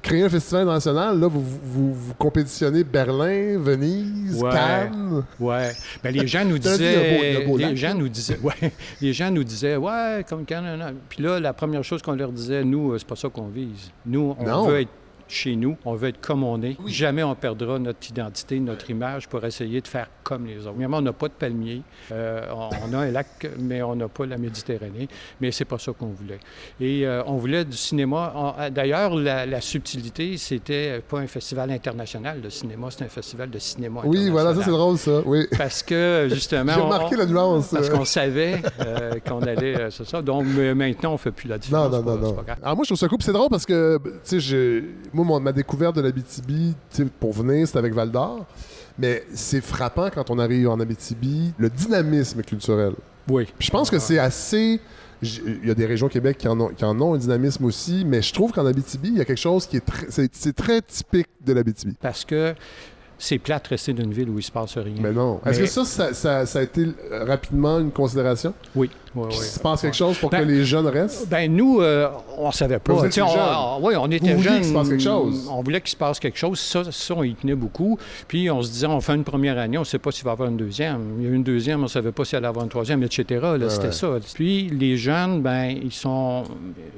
Speaker 1: créer un festival international, là, vous, vous, vous compétitionnez Berlin, Venise,
Speaker 4: Ouais.
Speaker 1: Cannes.
Speaker 4: Ouais. Ben, les gens nous
Speaker 1: le beau-
Speaker 4: disaient.
Speaker 1: le beau
Speaker 4: les gens nous disaient. Ouais. Les gens nous disaient, ouais, comme non. Puis là, la première chose qu'on leur disait, nous, euh, c'est pas ça qu'on vise. Nous, on
Speaker 1: Non.
Speaker 4: veut être chez nous, on veut être comme on est. Jamais on perdra notre identité, notre image pour essayer de faire comme les autres. Évidemment, on n'a pas de palmier. Euh, on, on a un lac, mais on n'a pas la Méditerranée. Mais c'est pas ça qu'on voulait. Et euh, on voulait du cinéma. D'ailleurs, la, la subtilité, c'était pas un festival international de cinéma, c'est un festival de cinéma
Speaker 1: Oui, voilà, ça c'est drôle, ça. Oui.
Speaker 4: Parce que, justement.
Speaker 1: J'ai remarqué
Speaker 4: on-
Speaker 1: la nuance.
Speaker 4: Parce qu'on savait euh, qu'on allait. euh, c'est ça. Donc, mais maintenant, on ne fait plus la
Speaker 1: Non,
Speaker 4: différence.
Speaker 1: non, non, non.
Speaker 4: c'est pas grave.
Speaker 1: Alors moi, je trouve ça cool. C'est drôle parce que, tu sais, je- moi, mon- ma découverte de l'Abitibi, pour venir, c'était avec Val d'Or. Mais c'est frappant quand on arrive en Abitibi, le dynamisme culturel.
Speaker 4: Oui.
Speaker 1: Puis je pense que c'est assez. Il y a des régions au Québec qui en, ont, qui en ont un dynamisme aussi, mais je trouve qu'en Abitibi, il y a quelque chose qui est très. C'est c'est très typique de l'Abitibi.
Speaker 4: Parce que c'est plate rester d'une ville où il ne se passe rien.
Speaker 1: Mais non. Est-ce
Speaker 4: Mais-
Speaker 1: que ça, ça, ça- ça a été rapidement une considération?
Speaker 4: Oui. Oui,
Speaker 1: Qu'il
Speaker 4: oui.
Speaker 1: se passe quelque chose pour
Speaker 4: Ben-
Speaker 1: que les jeunes restent?
Speaker 4: Ben nous, euh, on savait pas.
Speaker 1: Vous
Speaker 4: Tu on, oui, on était
Speaker 1: Vous
Speaker 4: jeunes.
Speaker 1: qu'il se passe quelque chose.
Speaker 4: On voulait qu'il se passe quelque chose. Ça, ça, on y tenait beaucoup. Puis on se disait, on fait une première année, on ne sait pas s'il va y avoir une deuxième. Il y a eu une deuxième, on ne savait pas s'il allait y avoir une troisième, etc. Là,
Speaker 1: Ouais,
Speaker 4: C'était
Speaker 1: ouais.
Speaker 4: ça. Puis les jeunes, ben ils sont,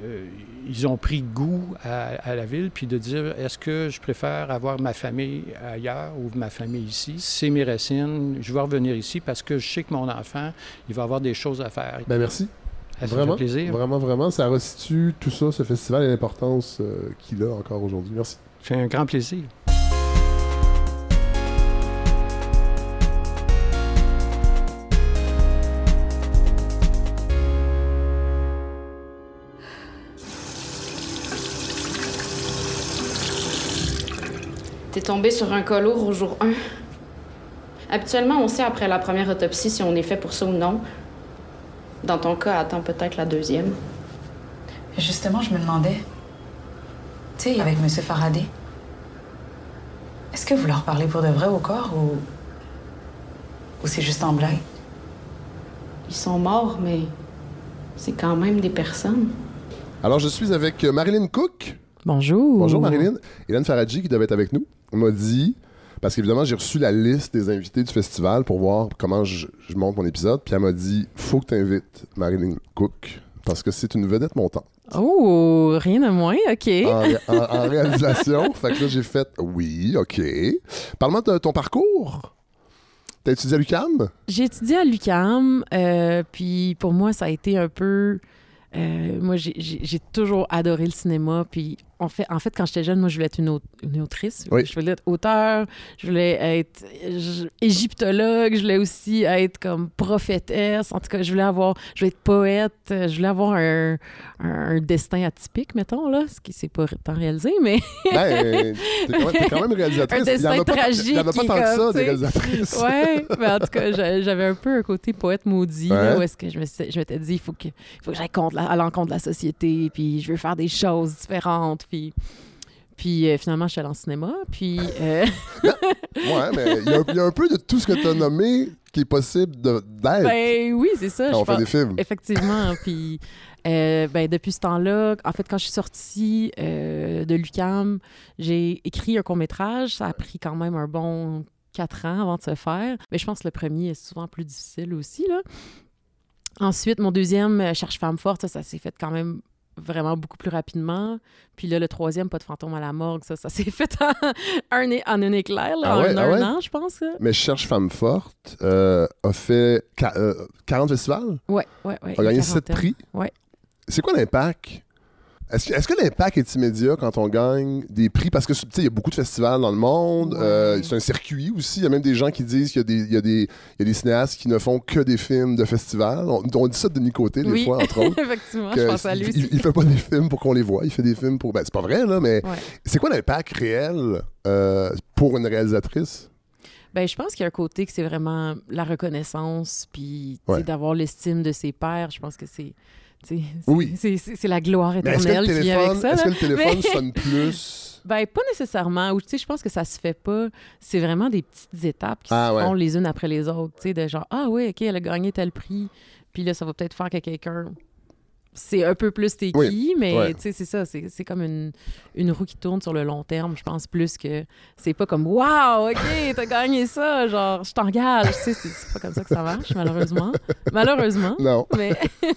Speaker 4: euh, ils ont pris goût à, à la ville, puis de dire, est-ce que je préfère avoir ma famille ailleurs ou ma famille ici? C'est mes racines. Je vais revenir ici parce que je sais que mon enfant, il va avoir des choses à faire.
Speaker 1: Ben merci.
Speaker 4: Ça me
Speaker 1: Vraiment,
Speaker 4: fait plaisir.
Speaker 1: vraiment, vraiment. Ça restitue tout ça, ce festival et l'importance euh, qu'il a encore aujourd'hui. Merci.
Speaker 4: C'est un grand plaisir.
Speaker 5: T'es tombé sur un lourd au jour 1. Habituellement, on sait après la première autopsie si on est fait pour ça ou non. Dans ton cas, attends peut-être la deuxième.
Speaker 6: Justement, je me demandais. Tu sais, avec M. Faraday. Est-ce que vous leur parlez pour de vrai au corps ou. ou c'est juste en blague?
Speaker 5: Ils sont morts, mais c'est quand même des personnes.
Speaker 1: Alors, je suis avec euh, Marilyn Cook.
Speaker 7: Bonjour.
Speaker 1: Bonjour Marilyn. Hélène Faradji, qui devait être avec nous, m'a dit, parce qu'évidemment, j'ai reçu la liste des invités du festival pour voir comment je, je monte mon épisode, puis elle m'a dit, faut que tu invites Marilyn Cook, parce que c'est une vedette montante.
Speaker 7: Oh, rien de moins, OK.
Speaker 1: En, ré- en- en réalisation. fait que là, j'ai fait, oui, OK. Parle-moi de ton parcours. T'as étudié à l'UQAM?
Speaker 7: J'ai étudié à l'UCAM, puis pour moi, ça a été un peu... euh, moi, j'ai toujours adoré le cinéma, puis en fait, en fait quand j'étais jeune, moi, je voulais être une, au- une autrice.
Speaker 1: Oui.
Speaker 7: Je voulais être auteur, je voulais être je- égyptologue, je voulais aussi être comme prophétesse. En tout cas, je voulais avoir... Je voulais être poète, euh, je voulais avoir un, un, un destin atypique, mettons, là, ce qui s'est pas tant réalisé, mais...
Speaker 1: Ben, t'es quand, même- t'es quand même réalisatrice.
Speaker 7: Un
Speaker 1: Il y en a
Speaker 7: destin
Speaker 1: pas,
Speaker 7: tragique
Speaker 1: il y en a pas tant que ça, des réalisatrices.
Speaker 7: Ouais, mais en tout cas, j'a- j'avais un peu un côté poète maudit,
Speaker 1: Ouais.
Speaker 7: là, où est-ce que je me suis- je m'étais dit, il faut que, faut que j'aille à l'encontre de la société, puis je veux faire des choses différentes, puis... Puis euh, finalement, je suis allée en cinéma, puis... euh,
Speaker 1: Ouais, mais il y, a un- il y a un peu de tout ce que tu as nommé qui est possible d'être
Speaker 7: ben oui, c'est ça.
Speaker 1: quand
Speaker 7: je
Speaker 1: on fait des films.
Speaker 7: Effectivement. Puis, euh, ben, depuis ce temps-là, en fait, quand je suis sortie de l'UCAM, j'ai écrit un court-métrage. Ça a pris quand même un bon quatre ans avant de se faire. Mais je pense que le premier est souvent plus difficile aussi. Là. Ensuite, mon deuxième, Cherche femme forte, ça, ça s'est fait quand même vraiment beaucoup plus rapidement. Puis là, le troisième, Pas de fantôme à la morgue, ça, ça s'est fait en un, é- en un éclair, là,
Speaker 1: Ah ouais,
Speaker 7: en
Speaker 1: ah
Speaker 7: un
Speaker 1: ouais?
Speaker 7: an, je pense.
Speaker 1: Mais Cherche Femme Forte euh, a fait qua- euh, 40 festivals,
Speaker 7: Ouais, ouais, ouais.
Speaker 1: a gagné
Speaker 7: une
Speaker 1: 7
Speaker 7: quarantaine.
Speaker 1: prix?
Speaker 7: Ouais.
Speaker 1: C'est quoi l'impact? Est-ce que, l'impact est immédiat quand on gagne des prix? Parce que tu sais, il y a beaucoup de festivals dans le monde.
Speaker 7: Ouais.
Speaker 1: euh, c'est un circuit aussi. Il y a même des gens qui disent qu'il y a des, y y a cinéastes qui ne font que des films de festivals. On, on dit ça de Denis Côté, des fois, entre autres.
Speaker 7: Effectivement, je pense à lui
Speaker 1: il,
Speaker 7: aussi.
Speaker 1: il- il fait pas des films pour qu'on les voit, il fait des films pour. Ben, c'est pas vrai, là, mais
Speaker 7: Ouais.
Speaker 1: c'est quoi l'impact réel euh, pour une réalisatrice?
Speaker 7: Ben, je pense qu'il y a un côté que c'est vraiment la reconnaissance, puis
Speaker 1: Ouais.
Speaker 7: d'avoir l'estime de ses pairs. Je pense que c'est.
Speaker 1: Oui.
Speaker 7: C'est la gloire éternelle
Speaker 1: le
Speaker 7: qui vient avec ça.
Speaker 1: est-ce que le téléphone
Speaker 7: Mais-
Speaker 1: sonne plus?
Speaker 7: Ben, pas nécessairement. Ou, tu sais, je pense que ça se fait pas. C'est vraiment des petites étapes qui
Speaker 1: Ah,
Speaker 7: se
Speaker 1: ouais.
Speaker 7: font les unes après les autres. Tu sais, de genre, ah oui, OK, elle a gagné tel prix. Puis là, ça va peut-être faire que quelqu'un c'est un peu plus t'es
Speaker 1: Oui,
Speaker 7: qui, mais
Speaker 1: ouais.
Speaker 7: tu sais, c'est ça. C'est c'est comme une, une roue qui tourne sur le long terme. Je pense plus que c'est pas comme Waouh, OK, t'as gagné ça. Genre, je t'engage. Tu sais, c'est c'est pas comme ça que ça marche, malheureusement. Malheureusement.
Speaker 1: Non.
Speaker 7: Mais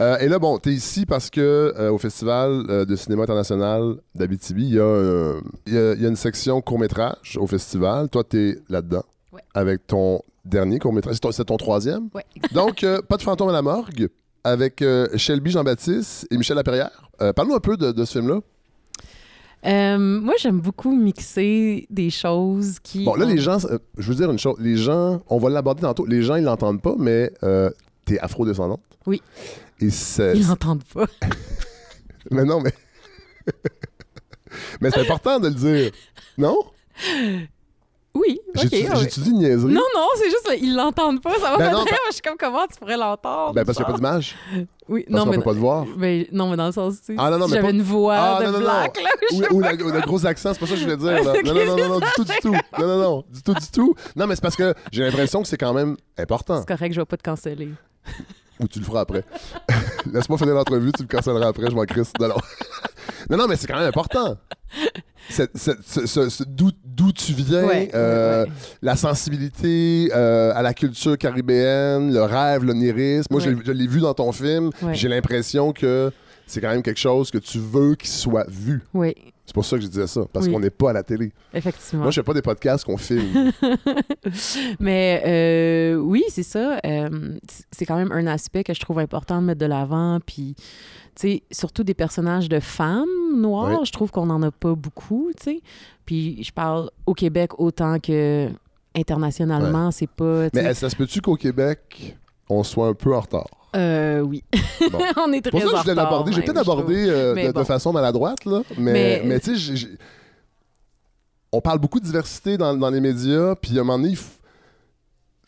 Speaker 1: Euh, et là, bon, t'es ici parce que euh, au Festival euh, de cinéma international d'Abitibi, il y, a, euh, il y a- il y a une section court-métrage au festival. Toi, t'es là-dedans
Speaker 7: Ouais.
Speaker 1: avec ton dernier court-métrage. C'est ton, c'est ton troisième?
Speaker 7: Ouais.
Speaker 1: Donc, euh, Pas de fantôme à la morgue avec euh, Shelby Jean-Baptiste et Michel Lapierre. Euh, Parle-nous un peu de, de ce film-là.
Speaker 7: euh, moi, j'aime beaucoup mixer des choses qui.
Speaker 1: Bon, là,
Speaker 7: ont-
Speaker 1: les gens, euh, je veux dire une chose. Les gens, on va l'aborder tantôt, les gens, ils l'entendent pas, mais t'es afro-descendante.
Speaker 7: Oui.
Speaker 1: Et.
Speaker 7: Ils l'entendent pas.
Speaker 1: Mais non, mais. mais c'est important de le dire. Non?
Speaker 7: Oui.
Speaker 1: J'ai-tu
Speaker 7: ouais.
Speaker 1: j'ai-tu dit une niaiserie?
Speaker 7: Non, non, c'est juste, là, ils l'entendent pas. Ça va
Speaker 1: Ben
Speaker 7: pas
Speaker 1: non,
Speaker 7: très.
Speaker 1: pa-
Speaker 7: Moi, je suis comme, comment tu pourrais l'entendre?
Speaker 1: Ben, parce qu'il n'y a pas d'image.
Speaker 7: Oui,
Speaker 1: Parce
Speaker 7: non, mais.
Speaker 1: peut pas te voir.
Speaker 7: Ben, non, mais dans le sens, tu sais,
Speaker 1: Ah, non, non,
Speaker 7: si
Speaker 1: mais
Speaker 7: j'avais
Speaker 1: pas-
Speaker 7: une voix
Speaker 1: Ah,
Speaker 7: de
Speaker 1: non, non, non.
Speaker 7: black, là,
Speaker 1: Ou, ou la- le gros accent, c'est pas ça que je voulais dire. Là. Non, non, non, non, non, du tout, du tout. Non, non, non, du tout, du tout. Non, mais c'est parce que j'ai l'impression que c'est quand même important.
Speaker 7: C'est correct, je vais pas te canceller.
Speaker 1: Ou tu le feras après. Laisse-moi finir l'entrevue, tu me cancelleras après, je m'en crisse. Non, non. Non, non, mais c'est quand même important. D'où tu viens,
Speaker 7: Ouais,
Speaker 1: euh,
Speaker 7: ouais,
Speaker 1: la sensibilité euh, à la culture caribéenne, le rêve, l'onirisme. Moi, je l'ai-
Speaker 7: Ouais.
Speaker 1: je l'ai vu dans ton film. J'ai l'impression que c'est quand même quelque chose que tu veux qu'il soit vu.
Speaker 7: Oui,
Speaker 1: C'est pour ça que je disais ça, parce
Speaker 7: Oui.
Speaker 1: qu'on n'est pas à la télé.
Speaker 7: effectivement.
Speaker 1: Moi, je fais pas des podcasts qu'on filme.
Speaker 7: Mais euh, oui, c'est ça. Euh, c'est quand même un aspect que je trouve important de mettre de l'avant. Puis, sais, surtout des personnages de femmes noires,
Speaker 1: Ouais.
Speaker 7: je trouve qu'on n'en a pas beaucoup, tu sais. Puis, je parle au Québec autant que internationalement, c'est pas.
Speaker 1: Mais ça se peut-tu qu'au Québec, on soit un peu en retard?
Speaker 7: Euh, oui.
Speaker 1: Bon.
Speaker 7: On est très
Speaker 1: C'est pour ça que
Speaker 7: en
Speaker 1: je
Speaker 7: retard.
Speaker 1: J'ai peut-être abordé euh, de, façon maladroite, là. Mais,
Speaker 7: Mais-
Speaker 1: mais tu sais, on parle beaucoup de diversité dans, dans les médias, puis à un moment donné, il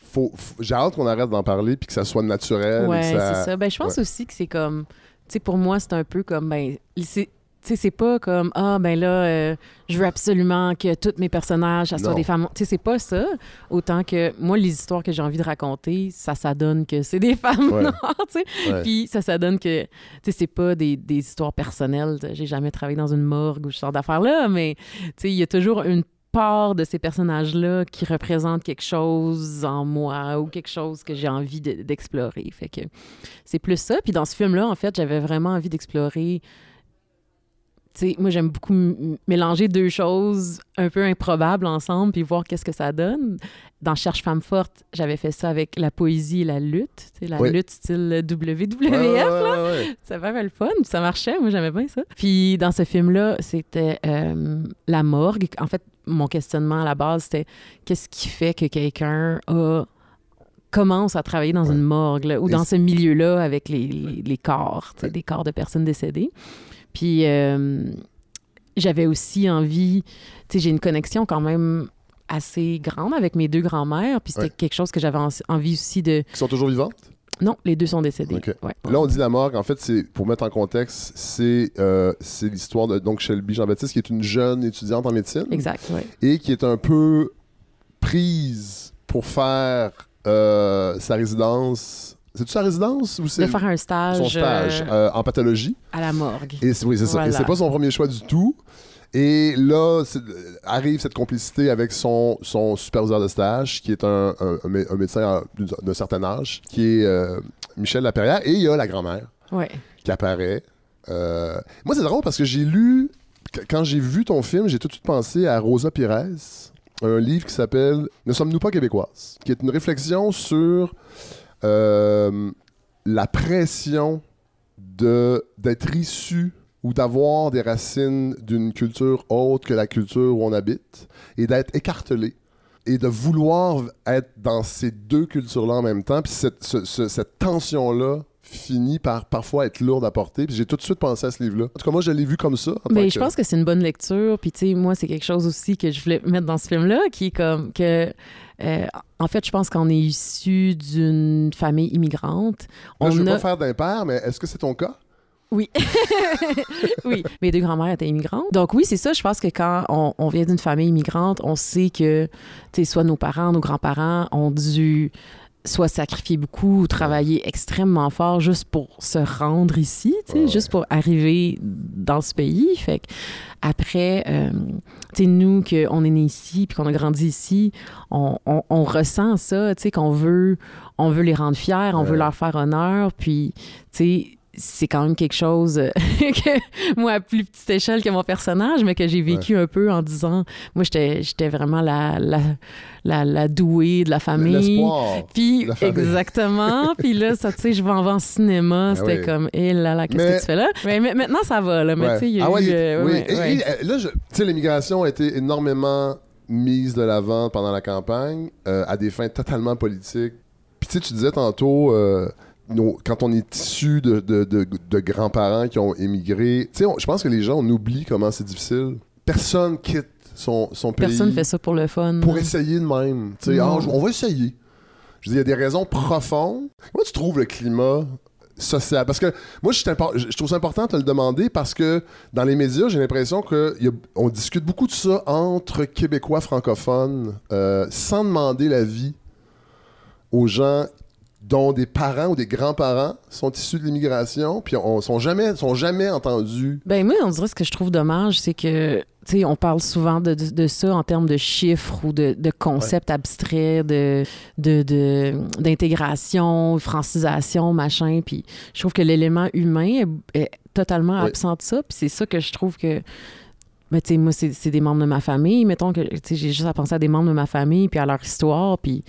Speaker 1: faut, j'ai hâte qu'on arrête d'en parler, puis que ça soit naturel.
Speaker 7: Ouais,
Speaker 1: ça-
Speaker 7: c'est ça. Ben, je pense
Speaker 1: ouais.
Speaker 7: aussi que c'est comme. Sais, pour moi, c'est un peu comme. Ben, c'est. Tu sais, c'est pas comme Ah, ben là, euh, je veux absolument que tous mes personnages, ça soit des femmes. Tu sais, c'est pas ça. Autant que moi, les histoires que j'ai envie de raconter, ça, ça donne que c'est des femmes
Speaker 1: Ouais.
Speaker 7: noires, tu sais.
Speaker 1: Ouais.
Speaker 7: Puis ça, ça donne que, tu sais, c'est pas des, des histoires personnelles. J'ai jamais travaillé dans une morgue ou ce genre d'affaires-là, mais, tu sais, il y a toujours une part de ces personnages-là qui représente quelque chose en moi ou quelque chose que j'ai envie de- d'explorer. Fait que c'est plus ça. Puis dans ce film-là, en fait, j'avais vraiment envie d'explorer. Tu sais, moi, j'aime beaucoup mélanger deux choses un peu improbables ensemble puis voir qu'est-ce que ça donne. Dans Cherche femme forte, j'avais fait ça avec la poésie et la lutte. La
Speaker 1: Oui.
Speaker 7: lutte style WWF.
Speaker 1: Ouais, ouais,
Speaker 7: là.
Speaker 1: ouais.
Speaker 7: Ça le fun, ça marchait, moi j'aimais bien ça. Puis dans ce film-là, c'était euh, la morgue. En fait, mon questionnement à la base, c'était qu'est-ce qui fait que quelqu'un a commence à travailler dans
Speaker 1: Ouais.
Speaker 7: une morgue là, ou dans ce milieu-là avec les, les- les corps,
Speaker 1: Ouais.
Speaker 7: des corps de personnes décédées. Puis euh, j'avais aussi envie, tu sais, j'ai une connexion quand même assez grande avec mes deux grands-mères, puis c'était
Speaker 1: Ouais.
Speaker 7: quelque chose que j'avais en- envie aussi de...
Speaker 1: Qui sont toujours vivantes?
Speaker 7: Non, les deux sont décédés. Ouais.
Speaker 1: Là, on dit la morgue. En fait, c'est pour mettre en contexte, c'est euh, c'est l'histoire de donc Shelby Jean-Baptiste, qui est une jeune étudiante en médecine
Speaker 7: Exact, ouais.
Speaker 1: et qui est un peu prise pour faire euh, sa résidence. C'est-tu sa résidence ou c'est
Speaker 7: De faire un stage,
Speaker 1: son stage
Speaker 7: euh,
Speaker 1: euh, en pathologie?
Speaker 7: à la morgue.
Speaker 1: Et c'est oui, c'est ça. Et c'est pas son premier choix du tout. Et là, c'est- arrive cette complicité avec son, son superviseur de stage, qui est un, un- un mé- un médecin d'une- d'un certain âge, qui est euh, Michel Laperrière. Et il y a la grand-mère
Speaker 7: Ouais.
Speaker 1: qui apparaît. Euh, Moi, c'est drôle parce que j'ai lu, qu- quand j'ai vu ton film, j'ai tout de suite pensé à Rosa Pires, un livre qui s'appelle Ne sommes-nous pas québécoises, qui est une réflexion sur euh, la pression d'être issu ou d'avoir des racines d'une culture autre que la culture où on habite et d'être écartelé et de vouloir être dans ces deux cultures-là en même temps. Puis cette, ce- ce- cette tension-là finit par parfois être lourde à porter. Puis j'ai tout de suite pensé à ce livre-là. En tout cas, moi, je l'ai vu comme ça.
Speaker 7: Mais
Speaker 1: que-
Speaker 7: je pense que c'est une bonne lecture. Puis, tu sais, moi, c'est quelque chose aussi que je voulais mettre dans ce film-là, qui est comme que. euh, en fait, je pense qu'on est issu d'une famille immigrante.
Speaker 1: Là,
Speaker 7: On
Speaker 1: je veux
Speaker 7: a...
Speaker 1: pas faire d'impair, mais est-ce que c'est ton cas?
Speaker 7: Oui. oui. Mes deux grands-mères étaient immigrantes. Donc, oui, c'est ça. Je pense que quand on, on vient d'une famille immigrante, on sait que, tu sais, soit nos parents, nos grands-parents ont dû soit sacrifié beaucoup ou travaillé extrêmement fort juste pour se rendre ici, tu sais,
Speaker 1: Ouais.
Speaker 7: juste pour arriver dans ce pays. Fait que après, euh, tu sais, nous, qu'on est né ici puis qu'on a grandi ici, on, on- on ressent ça, tu sais, qu'on veut, on veut les rendre fiers, on veut leur faire honneur, puis, tu sais, c'est quand même quelque chose euh, que moi à plus petite échelle que mon personnage mais que j'ai vécu un peu en disant moi j'étais j'étais vraiment la la, la la douée de la famille puis exactement puis là ça tu sais je vais en vendre cinéma
Speaker 1: Ah
Speaker 7: c'était
Speaker 1: oui.
Speaker 7: comme eh là là qu'est-ce
Speaker 1: Mais-
Speaker 7: que tu fais là? Mais, mais maintenant ça va là mais
Speaker 1: Ouais.
Speaker 7: tu sais il y a
Speaker 1: Ah
Speaker 7: eu euh,
Speaker 1: oui. Et- et, là, tu sais, l'immigration a été énormément mise de l'avant pendant la campagne euh, à des fins totalement politiques. Puis tu sais, tu disais tantôt, euh, nos- quand on est issu de, de- de- de grands-parents qui ont émigré, tu sais, on- je pense que les gens, on oublie comment c'est difficile. Personne quitte son, son pays
Speaker 7: personne fait ça pour le fun
Speaker 1: pour essayer de même. Tu sais,
Speaker 7: Non.
Speaker 1: ah, on va essayer. Je dire, il y a des raisons profondes. Comment tu trouves le climat social? Parce que moi, je trouve ça important de te le demander parce que dans les médias, j'ai l'impression qu'on discute beaucoup de ça entre Québécois francophones euh, sans demander l'avis aux gens dont des parents ou des grands-parents sont issus de l'immigration, puis on sont jamais, sont jamais entendus.
Speaker 7: Ben moi, on dirait ce que je trouve dommage, c'est que, tu sais, on parle souvent de, de- de ça en termes de chiffres ou de, de concepts abstraits, de, d'intégration, francisation, machin. Puis je trouve que l'élément humain est, est totalement absent de ça. Puis c'est ça que je trouve que... Ben, tu sais, moi, c'est, c'est des membres de ma famille. Mettons que, j'ai juste à penser à des membres de ma famille, puis à leur histoire, puis...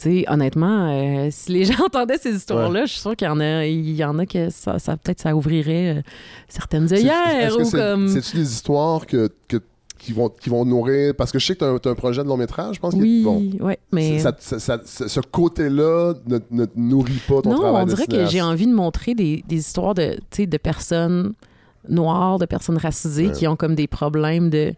Speaker 7: Tu sais, honnêtement, euh, si les gens entendaient ces histoires-là, je suis sûre qu'il y en a, il y en a que ça, ça peut-être ça ouvrirait euh, certaines œillères ou comme.
Speaker 1: C'est-tu des histoires que, que- qui, vont, qui vont nourrir. Parce que je sais que tu as, un projet de long métrage, je pense.
Speaker 7: Oui,
Speaker 1: bon,
Speaker 7: ouais, mais
Speaker 1: ça- ça- ce côté-là ne, ne nourrit pas ton
Speaker 7: non,
Speaker 1: travail
Speaker 7: on
Speaker 1: de
Speaker 7: dirait que j'ai envie de montrer des, des histoires de, de personnes noires, de personnes racisées
Speaker 1: Ouais.
Speaker 7: qui ont comme des problèmes de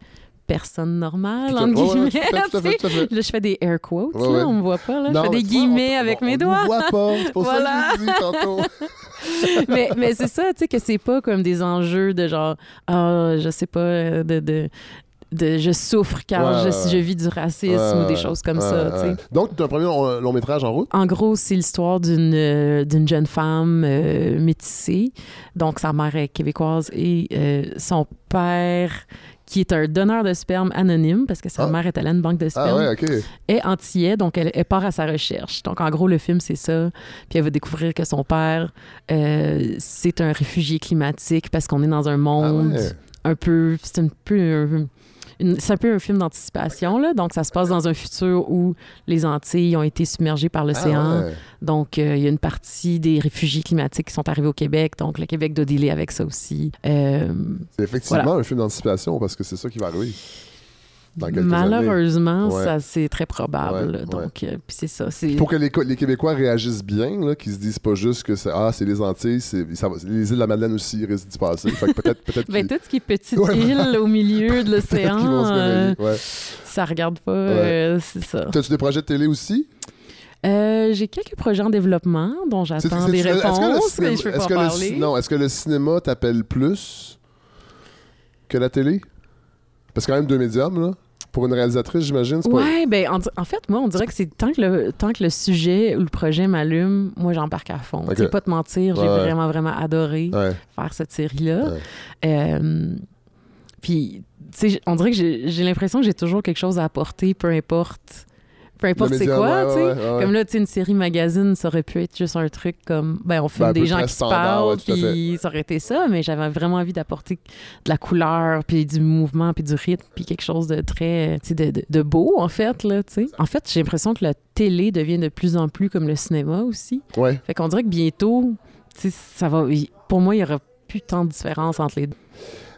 Speaker 7: personnes normales, entre guillemets. Là, je fais des air quotes,
Speaker 1: Ouais,
Speaker 7: là, on me voit pas, là.
Speaker 1: Non,
Speaker 7: je fais des
Speaker 1: on-
Speaker 7: guillemets avec
Speaker 1: on-
Speaker 7: mes
Speaker 1: on
Speaker 7: doigts.
Speaker 1: voit pas. C'est pour
Speaker 7: Voilà.
Speaker 1: ça que je tantôt.
Speaker 7: mais mais c'est ça, tu sais, que c'est pas comme des enjeux de genre, ah, je sais pas, euh, de, de, de je souffre car
Speaker 1: Ouais,
Speaker 7: je, je vis du racisme
Speaker 1: Ouais,
Speaker 7: ou des choses comme
Speaker 1: ouais,
Speaker 7: ça.
Speaker 1: Donc, tu as un premier long, long métrage en route?
Speaker 7: En gros, c'est l'histoire d'une euh, d'une jeune femme euh, métissée. Donc, sa mère est québécoise et euh, son père, qui est un donneur de sperme anonyme, parce que sa
Speaker 1: Ah.
Speaker 7: mère est allée à une banque de
Speaker 1: Ah
Speaker 7: sperme,
Speaker 1: ouais, ok.
Speaker 7: est antillais, donc elle, elle part à sa recherche. Donc, en gros, le film, c'est ça. Puis elle va découvrir que son père, euh, c'est un réfugié climatique parce qu'on est dans un
Speaker 1: Ah
Speaker 7: monde
Speaker 1: ouais.
Speaker 7: un peu... C'est un peu... un- c'est un peu un film d'anticipation, là. Donc, ça se passe dans un futur où les Antilles ont été submergées par l'océan.
Speaker 1: Ah ouais.
Speaker 7: Donc, euh, il y a une partie des réfugiés climatiques qui sont arrivés au Québec. Donc, le Québec doit dealer avec ça aussi. Euh,
Speaker 1: C'est effectivement
Speaker 7: Voilà.
Speaker 1: un film d'anticipation parce que c'est ça qui va arriver. Dans quelques années.
Speaker 7: malheureusement, ça c'est très probable. Donc, euh, puis c'est ça.
Speaker 1: Pour que les, Co- les Québécois réagissent bien, qu'ils se disent pas juste que c'est ah, c'est les Antilles, ça va- les îles de la Madeleine aussi risquent d'y passer. Fait que peut-être, peut-être
Speaker 7: Ben,
Speaker 1: qu'ils-
Speaker 7: tout ce qui est petite île au milieu de l'océan, euh, ça regarde pas. euh, c'est ça.
Speaker 1: T'as-tu des projets de télé aussi?
Speaker 7: Euh, j'ai quelques projets en développement dont j'attends des réponses,
Speaker 1: cinéma-
Speaker 7: mais je peux
Speaker 1: est-ce
Speaker 7: pas
Speaker 1: que le
Speaker 7: parler.
Speaker 1: ci- non, est-ce que le cinéma t'appelle plus que la télé? Parce que quand même deux médiums, là. Pour une réalisatrice, j'imagine. c'est pas-
Speaker 7: Ouais, ben en, en fait, moi, on dirait que c'est tant que le tant que le sujet ou le projet m'allume, moi j'embarque à fond.
Speaker 1: Ok.
Speaker 7: Tu sais, pas te mentir, j'ai
Speaker 1: Ouais, ouais.
Speaker 7: vraiment vraiment adoré
Speaker 1: Ouais.
Speaker 7: faire cette série-là.
Speaker 1: Ouais.
Speaker 7: Euh, puis, tu sais, on dirait que j'ai l'impression que j'ai toujours quelque chose à apporter, peu importe. Peu importe c'est quoi,
Speaker 1: ouais,
Speaker 7: tu sais.
Speaker 1: ouais, ouais, ouais.
Speaker 7: Comme là, tu sais, une série magazine, ça aurait pu être juste un truc comme, ben, on filme
Speaker 1: Ben,
Speaker 7: des gens qui se parlent, puis ça aurait été ça, mais j'avais vraiment envie d'apporter de la couleur, puis du mouvement, puis du rythme, puis quelque chose de très, tu sais, de, de- de beau, en fait, là, tu sais. En fait, j'ai l'impression que la télé devient de plus en plus comme le cinéma aussi.
Speaker 1: Ouais.
Speaker 7: Fait qu'on dirait que bientôt, tu sais, ça va, pour moi, il y aura plus tant de différence entre les deux.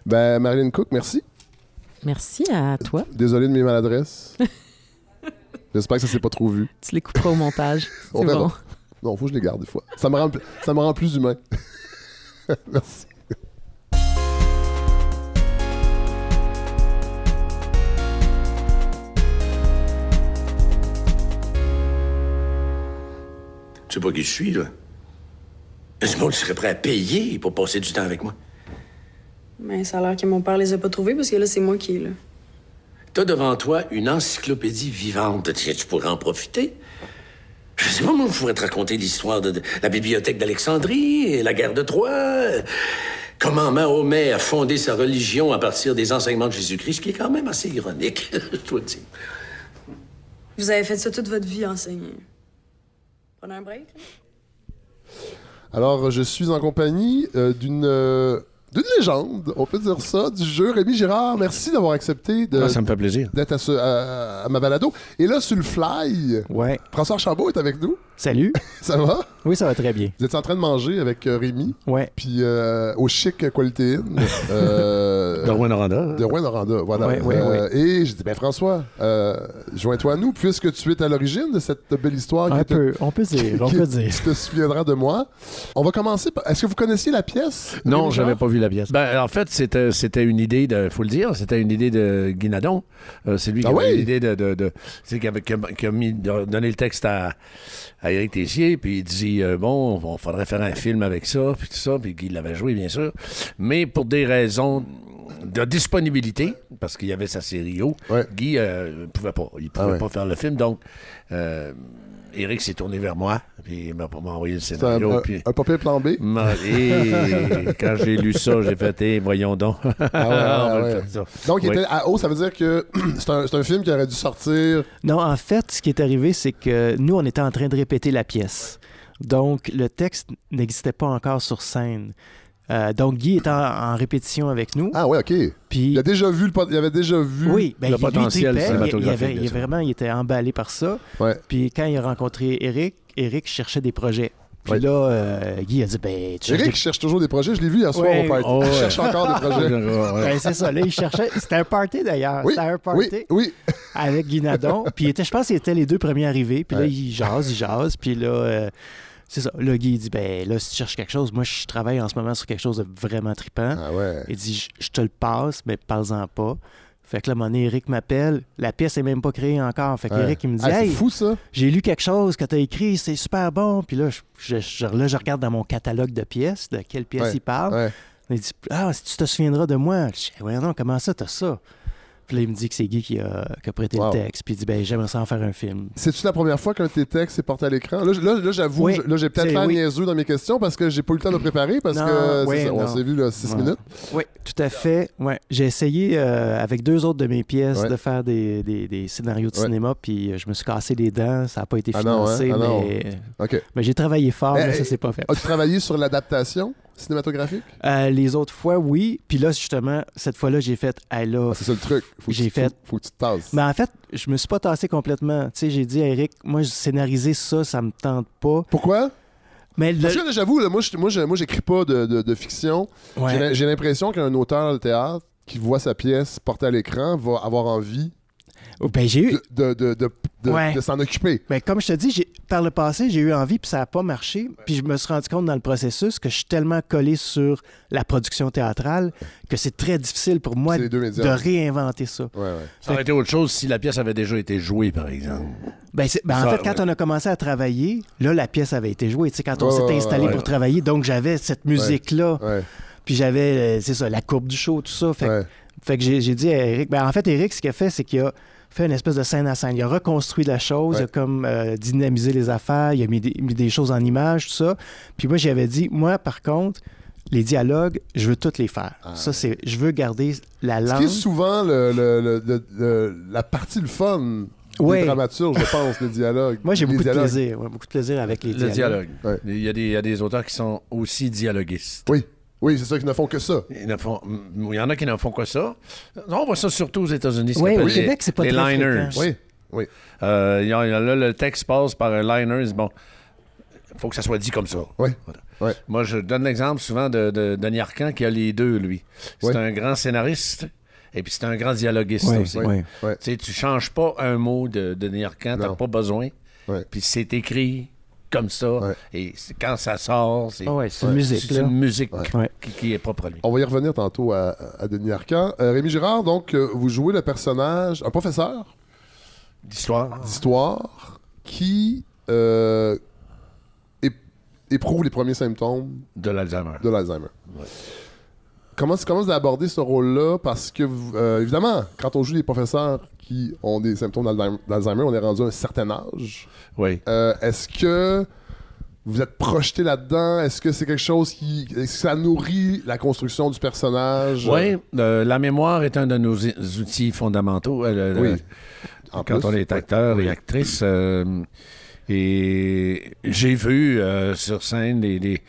Speaker 1: Ben, Marilyn Cook, merci.
Speaker 7: Merci à toi.
Speaker 1: Désolé de mes maladresses. J'espère que ça s'est pas trop vu.
Speaker 7: Tu les couperas au montage.
Speaker 1: On
Speaker 7: C'est
Speaker 1: verra.
Speaker 7: bon.
Speaker 1: Non, faut que je les garde des fois. Ça me rend, ça me rend plus humain. merci.
Speaker 8: Tu sais pas qui je suis, là? Du monde qui serait prêt à payer pour passer du temps avec moi?
Speaker 9: Mais ça a l'air que mon père les a pas trouvés parce que là, c'est moi qui est là.
Speaker 8: T'as devant toi une encyclopédie vivante. Tu tu pourrais en profiter. Je sais pas, moi, je pourrais te raconter l'histoire de, de la bibliothèque d'Alexandrie et la guerre de Troie. Comment Mahomet a fondé sa religion à partir des enseignements de Jésus-Christ, ce qui est quand même assez ironique, je dois le dire.
Speaker 9: Vous avez fait ça toute votre vie, enseigner. Prenez un break? là?
Speaker 1: Alors, je suis en compagnie euh, d'une euh, d'une légende, on peut dire ça, du jeu. Rémi Girard, merci d'avoir accepté de-
Speaker 10: Ah, ça me fait plaisir.
Speaker 1: d'être à, ce- à- à ma balado. Et là, sur le fly,
Speaker 11: Ouais.
Speaker 1: François Chabot est avec nous.
Speaker 11: Salut.
Speaker 1: Ça va?
Speaker 11: Oui, ça va très bien.
Speaker 1: Vous êtes en train de manger avec euh, Rémi,
Speaker 11: Ouais.
Speaker 1: puis euh, au chic Quality Inn. euh,
Speaker 10: De Rouen-Noranda.
Speaker 1: de Rouen-Noranda, voilà.
Speaker 11: Ouais, ouais,
Speaker 1: Euh, Et je dis, ben François, euh, joins-toi à nous, puisque tu es à l'origine de cette belle histoire. qui
Speaker 11: Un
Speaker 1: te-
Speaker 11: peu. On peut dire. On
Speaker 1: qui-
Speaker 11: peut dire.
Speaker 1: Tu te souviendras de moi. On va commencer par... Est-ce que vous connaissiez la pièce?
Speaker 10: Non, j'avais pas vu la pièce. Ben, en fait, c'était, c'était une idée de, faut le dire, c'était une idée de Guy Nadon. Euh, c'est lui qui
Speaker 1: Ah
Speaker 10: avait
Speaker 1: oui?
Speaker 10: l'idée de, de, de- c'est qui, avait, qui a, qui a mis, de- donné le texte à, à Éric Tessier, puis il dit, euh, bon, on faudrait faire un film avec ça, puis tout ça, puis Guy l'avait joué, bien sûr. Mais pour des raisons de disponibilité, parce qu'il y avait sa série O,
Speaker 1: Ouais.
Speaker 10: Guy euh, pouvait pas. Il pouvait
Speaker 1: Ah ouais.
Speaker 10: pas faire le film, donc... euh, Éric s'est tourné vers moi, puis il m'a envoyé le scénario.
Speaker 1: un-
Speaker 10: puis...
Speaker 1: un papier plan B?
Speaker 10: Et quand j'ai lu ça, j'ai fait, eh, voyons donc.
Speaker 1: Ah ouais,
Speaker 10: ça.
Speaker 1: Donc, il
Speaker 10: Oui.
Speaker 1: était à haut, ça veut dire que c'est un, c'est un film qui aurait dû sortir?
Speaker 11: Non, en fait, ce qui est arrivé, c'est que nous, on était en train de répéter la pièce. Donc, le texte n'existait pas encore sur scène. Euh, donc, Guy était en, en répétition avec nous.
Speaker 1: Ah ouais, ok.
Speaker 11: Puis,
Speaker 1: Il a déjà vu le il avait déjà vu.
Speaker 11: oui, ben,
Speaker 10: le
Speaker 11: il
Speaker 10: potentiel
Speaker 11: il- il,
Speaker 10: cinématographique
Speaker 11: il-
Speaker 10: ça.
Speaker 11: vraiment, il était emballé par ça.
Speaker 1: Ouais.
Speaker 11: Puis, quand il a rencontré Eric, Eric cherchait des projets. Puis
Speaker 1: Ouais.
Speaker 11: là, euh, Guy a dit, ben, tu cherches
Speaker 1: Eric
Speaker 11: des
Speaker 1: cherche toujours des projets. Je l'ai vu hier soir
Speaker 11: Ouais.
Speaker 1: au party.
Speaker 10: Oh,
Speaker 1: Il cherche encore des projets.
Speaker 11: Ben, c'est ça, là, il cherchait. C'était un party d'ailleurs.
Speaker 1: Oui,
Speaker 11: C'était un
Speaker 1: oui,
Speaker 11: party
Speaker 1: oui.
Speaker 11: avec Guy Nadon. Puis il était, je pense qu'il était les deux premiers arrivés. Puis là, il jase, il jase. Puis là, euh, c'est ça. Là, Guy il dit Ben là, si tu cherches quelque chose, moi, je travaille en ce moment sur quelque chose de vraiment trippant.
Speaker 1: Ah ouais.
Speaker 11: Il dit Je te le passe, mais parle-en pas. Fait que là, donné, Eric m'appelle. La pièce est même pas créée encore. Fait que
Speaker 1: Ouais.
Speaker 11: Eric, il me dit
Speaker 1: Ah, c'est
Speaker 11: Hey,
Speaker 1: fou ça.
Speaker 11: j'ai lu quelque chose que tu as écrit, c'est super bon. Puis là je, je- je- là, je regarde dans mon catalogue de pièces, de quelle pièce
Speaker 1: Ouais,
Speaker 11: il parle.
Speaker 1: Ouais.
Speaker 11: Il dit Ah, si tu te souviendras de moi. Je dis Ouais, non, comment ça, t'as ça? Puis là, il me dit que c'est Guy qui a, qui a prêté
Speaker 1: Wow.
Speaker 11: le texte. Puis il dit Ben, j'aimerais ça en faire un film.
Speaker 1: C'est-tu la première fois qu'un de tes textes est porté à l'écran? Là, là, là, j'avoue,
Speaker 11: Oui,
Speaker 1: là, j'ai peut-être l'air
Speaker 11: oui.
Speaker 1: niaiseux dans mes questions parce que j'ai pas eu le temps de préparer parce
Speaker 11: Non,
Speaker 1: que
Speaker 11: oui,
Speaker 1: c'est ça, on s'est vu là 6
Speaker 11: Ouais.
Speaker 1: minutes.
Speaker 11: Oui, tout à fait. Ouais. J'ai essayé euh, avec deux autres de mes pièces
Speaker 1: Ouais.
Speaker 11: de faire des, des- des scénarios de cinéma, puis euh, je me suis cassé les dents. Ça n'a pas été
Speaker 1: Ah non, hein?
Speaker 11: financé,
Speaker 1: Ah
Speaker 11: mais, mais j'ai travaillé fort,
Speaker 1: Eh,
Speaker 11: mais
Speaker 1: eh,
Speaker 11: ça s'est pas fait.
Speaker 1: As-tu travaillé sur l'adaptation? Cinématographique?
Speaker 11: Euh, les autres fois, oui. Puis là, justement, cette fois-là, j'ai fait, hey, là,
Speaker 1: Ah, c'est ça le truc. Faut
Speaker 11: J'ai fait-
Speaker 1: Faut, faut que tu te tasses.
Speaker 11: Mais en fait, je me suis pas tassé complètement. Tu sais, j'ai dit à Eric, moi, scénariser ça, ça me tente pas.
Speaker 1: Pourquoi?
Speaker 11: Mais le-
Speaker 1: Parce que j'avoue, là, moi, je- moi, j'écris pas de, de- de fiction.
Speaker 11: Ouais.
Speaker 1: J'ai l'impression qu'un auteur de théâtre qui voit sa pièce portée à l'écran va avoir envie
Speaker 11: Ben, j'ai eu.
Speaker 1: de, de, de, de, de-
Speaker 11: Ouais.
Speaker 1: de s'en occuper.
Speaker 11: Ben, comme je te dis, par le passé, j'ai eu envie, puis ça n'a pas marché. Puis je me suis rendu compte dans le processus que je suis tellement collé sur la production théâtrale que c'est très difficile pour moi de réinventer ça.
Speaker 1: Ouais, ouais.
Speaker 10: Ça aurait été autre chose si la pièce avait déjà été jouée, par exemple.
Speaker 11: Ben, ben, en
Speaker 10: Ça,
Speaker 11: fait, quand
Speaker 10: ouais.
Speaker 11: on a commencé à travailler, là, la pièce avait été jouée. Tu sais, quand on
Speaker 1: ouais,
Speaker 11: installé
Speaker 1: ouais,
Speaker 11: pour travailler, donc j'avais cette musique-là.
Speaker 1: Ouais,
Speaker 11: Puis j'avais, euh, c'est ça, la courbe du show, tout ça. Fait, fait que j'ai j'ai dit à Eric, ben, en fait, Eric, ce qu'il a fait, c'est qu'il a fait une espèce de scène à scène. Il a reconstruit la chose, il a comme euh, dynamisé les affaires, il a mis des, mis des choses en images, tout ça. Puis moi, j'avais dit, moi, par contre, les dialogues, je veux toutes les faire. Ça, c'est, je veux garder la
Speaker 1: Ah. Ce
Speaker 11: langue.
Speaker 1: qui est souvent le, le- le- le- le- la partie le fun
Speaker 11: Ouais.
Speaker 1: des dramaturges, je pense, le dialogue.
Speaker 11: Moi, j'ai
Speaker 1: Les
Speaker 11: beaucoup de plaisir, ouais, beaucoup de plaisir avec les
Speaker 10: Le
Speaker 11: dialogues.
Speaker 10: dialogue.
Speaker 1: Ouais.
Speaker 10: Il, y a des, il y a des auteurs qui sont aussi dialoguistes.
Speaker 1: Oui, oui, c'est ça qui ne font que ça.
Speaker 10: Il, ne font- mm, il y en a qui n'en font que ça. On voit ça surtout aux États-Unis.
Speaker 11: Oui, au Québec,
Speaker 10: les-
Speaker 11: c'est pas
Speaker 10: les
Speaker 11: très
Speaker 10: liners.
Speaker 11: fréquent.
Speaker 1: Oui, oui.
Speaker 10: Euh, il y a- il y a- là, le texte passe par un liner. Bon, il faut que ça soit dit comme ça.
Speaker 1: Oui,
Speaker 10: Voilà.
Speaker 1: ouais.
Speaker 10: Moi, je donne l'exemple souvent de, de Denis Arcand qui a les deux, lui. C'est
Speaker 1: Oui.
Speaker 10: un grand scénariste et puis c'est un grand dialoguiste
Speaker 11: Oui,
Speaker 10: aussi. Tu sais, tu changes pas un mot de, de Denis Arcand, t'as pas besoin. Puis c'est écrit comme ça.
Speaker 1: Ouais.
Speaker 10: Et c'est- quand ça sort, c'est
Speaker 11: Ah ouais, c'est une
Speaker 10: une musique
Speaker 11: Ouais.
Speaker 10: qui, qui est propre à lui.
Speaker 1: On va y revenir tantôt à, à Denis Arcand. Euh, Rémi Girard, donc, euh, vous jouez le personnage, un professeur
Speaker 10: D'histoire.
Speaker 1: d'histoire qui euh, ép- éprouve les premiers symptômes
Speaker 10: De l'Alzheimer.
Speaker 1: de l'Alzheimer. Comment, comment vous avez abordé ce rôle-là? Parce que, euh, évidemment, quand on joue des professeurs qui ont des symptômes d'Alzheimer- on est rendu à un certain âge.
Speaker 10: Oui.
Speaker 1: Euh, Est-ce que vous êtes projeté là-dedans? Est-ce que c'est quelque chose qui. Est-ce que ça nourrit la construction du personnage?
Speaker 10: Oui, euh, la mémoire est un de nos outils fondamentaux. euh,
Speaker 1: Oui.
Speaker 10: le-
Speaker 1: En
Speaker 10: quand
Speaker 1: plus,
Speaker 10: on est acteur
Speaker 1: Oui.
Speaker 10: et actrice. euh, et j'ai vu sur scène des, des-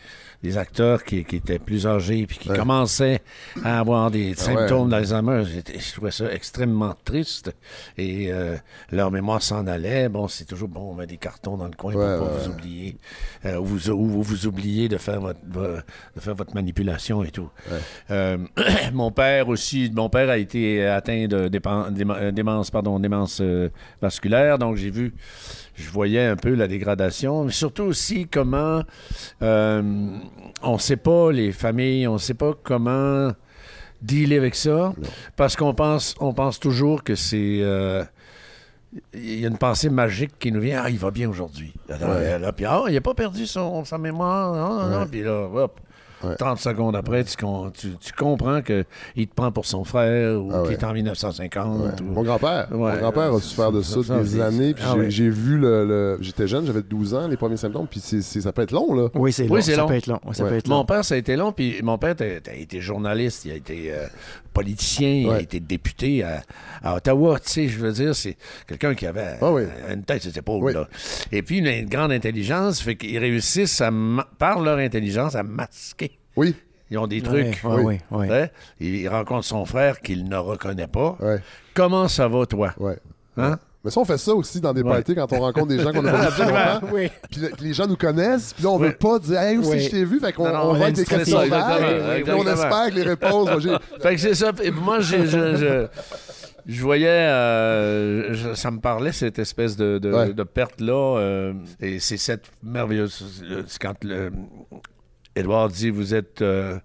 Speaker 10: des acteurs qui, qui étaient plus âgés puis qui
Speaker 1: Ouais.
Speaker 10: commençaient à avoir des
Speaker 1: Ah
Speaker 10: symptômes
Speaker 1: ouais.
Speaker 10: d'Alzheimer. Je trouvais ça extrêmement triste. Et euh, leur mémoire s'en allait. Bon, c'est toujours bon, on met des cartons dans le coin
Speaker 1: Ouais,
Speaker 10: pour pas
Speaker 1: ouais.
Speaker 10: vous oublier. euh, ou, vous, ou vous oubliez de faire votre, vo- de faire votre manipulation et tout. Euh, mon père aussi, mon père a été atteint de euh, démence, pardon, démence euh, vasculaire, donc j'ai vu, je voyais un peu la dégradation, mais surtout aussi comment euh, on ne sait pas les familles, on ne sait pas comment dealer avec ça, parce qu'on pense, on pense toujours que c'est euh, il y a une pensée magique qui nous vient. Ah, il va bien aujourd'hui. Alors,
Speaker 1: Ouais.
Speaker 10: là, puis, ah, il n'a pas perdu son, sa mémoire. Non, non, non. Puis là, hop,
Speaker 1: Ouais.
Speaker 10: 30 secondes après, tu, tu, tu comprends qu'il te prend pour son frère ou
Speaker 1: Ah
Speaker 10: qu'il est en 1950.
Speaker 1: Ouais.
Speaker 10: ou-
Speaker 1: Mon grand-père.
Speaker 10: Ouais.
Speaker 1: Mon grand-père a souffert de ça,
Speaker 10: Ça,
Speaker 1: des années. Puis
Speaker 10: Ah
Speaker 1: j'ai, vu le. le- J'étais jeune, j'avais 12 ans, les premiers symptômes. Puis c'est, c'est- ça peut être long, là.
Speaker 11: Oui, c'est
Speaker 10: Oui,
Speaker 11: long. ça
Speaker 10: long.
Speaker 11: peut être long. Ça
Speaker 1: Ouais.
Speaker 11: peut être long.
Speaker 10: Mon père, ça a été long, puis mon père a, été journaliste, il a été euh, politicien, il a été député à, à Ottawa, tu sais, je veux dire, c'est quelqu'un qui avait
Speaker 1: Ah
Speaker 10: une tête sur ses épaules,
Speaker 1: Oui.
Speaker 10: là. Et puis une, une grande intelligence, fait qu'ils réussissent, à par leur intelligence, à masquer.
Speaker 1: Oui.
Speaker 10: Ils ont des trucs.
Speaker 11: Ouais, ouais.
Speaker 10: Hein? Il rencontre son frère qu'il ne reconnaît pas. Comment ça va, toi? Hein?
Speaker 1: Mais ça, on fait ça aussi dans des
Speaker 10: Ouais.
Speaker 1: parties quand on rencontre des gens qu'on a pas vu depuis
Speaker 10: Absolument.
Speaker 1: longtemps.
Speaker 11: Oui.
Speaker 1: Puis, le- puis les gens nous connaissent, puis là, on
Speaker 10: Oui.
Speaker 1: veut pas dire Hey,
Speaker 11: Oui.
Speaker 1: je t'ai vu? Fait qu'on on
Speaker 10: on
Speaker 1: va être des questions on espère que les réponses.
Speaker 10: Fait que c'est ça. Et moi, j'ai- je, je, je voyais, euh, je- ça me parlait, cette espèce de, de,
Speaker 1: Ouais.
Speaker 10: de perte-là. euh, et c'est cette merveilleuse. c'est Quand le, Edouard dit Vous êtes euh,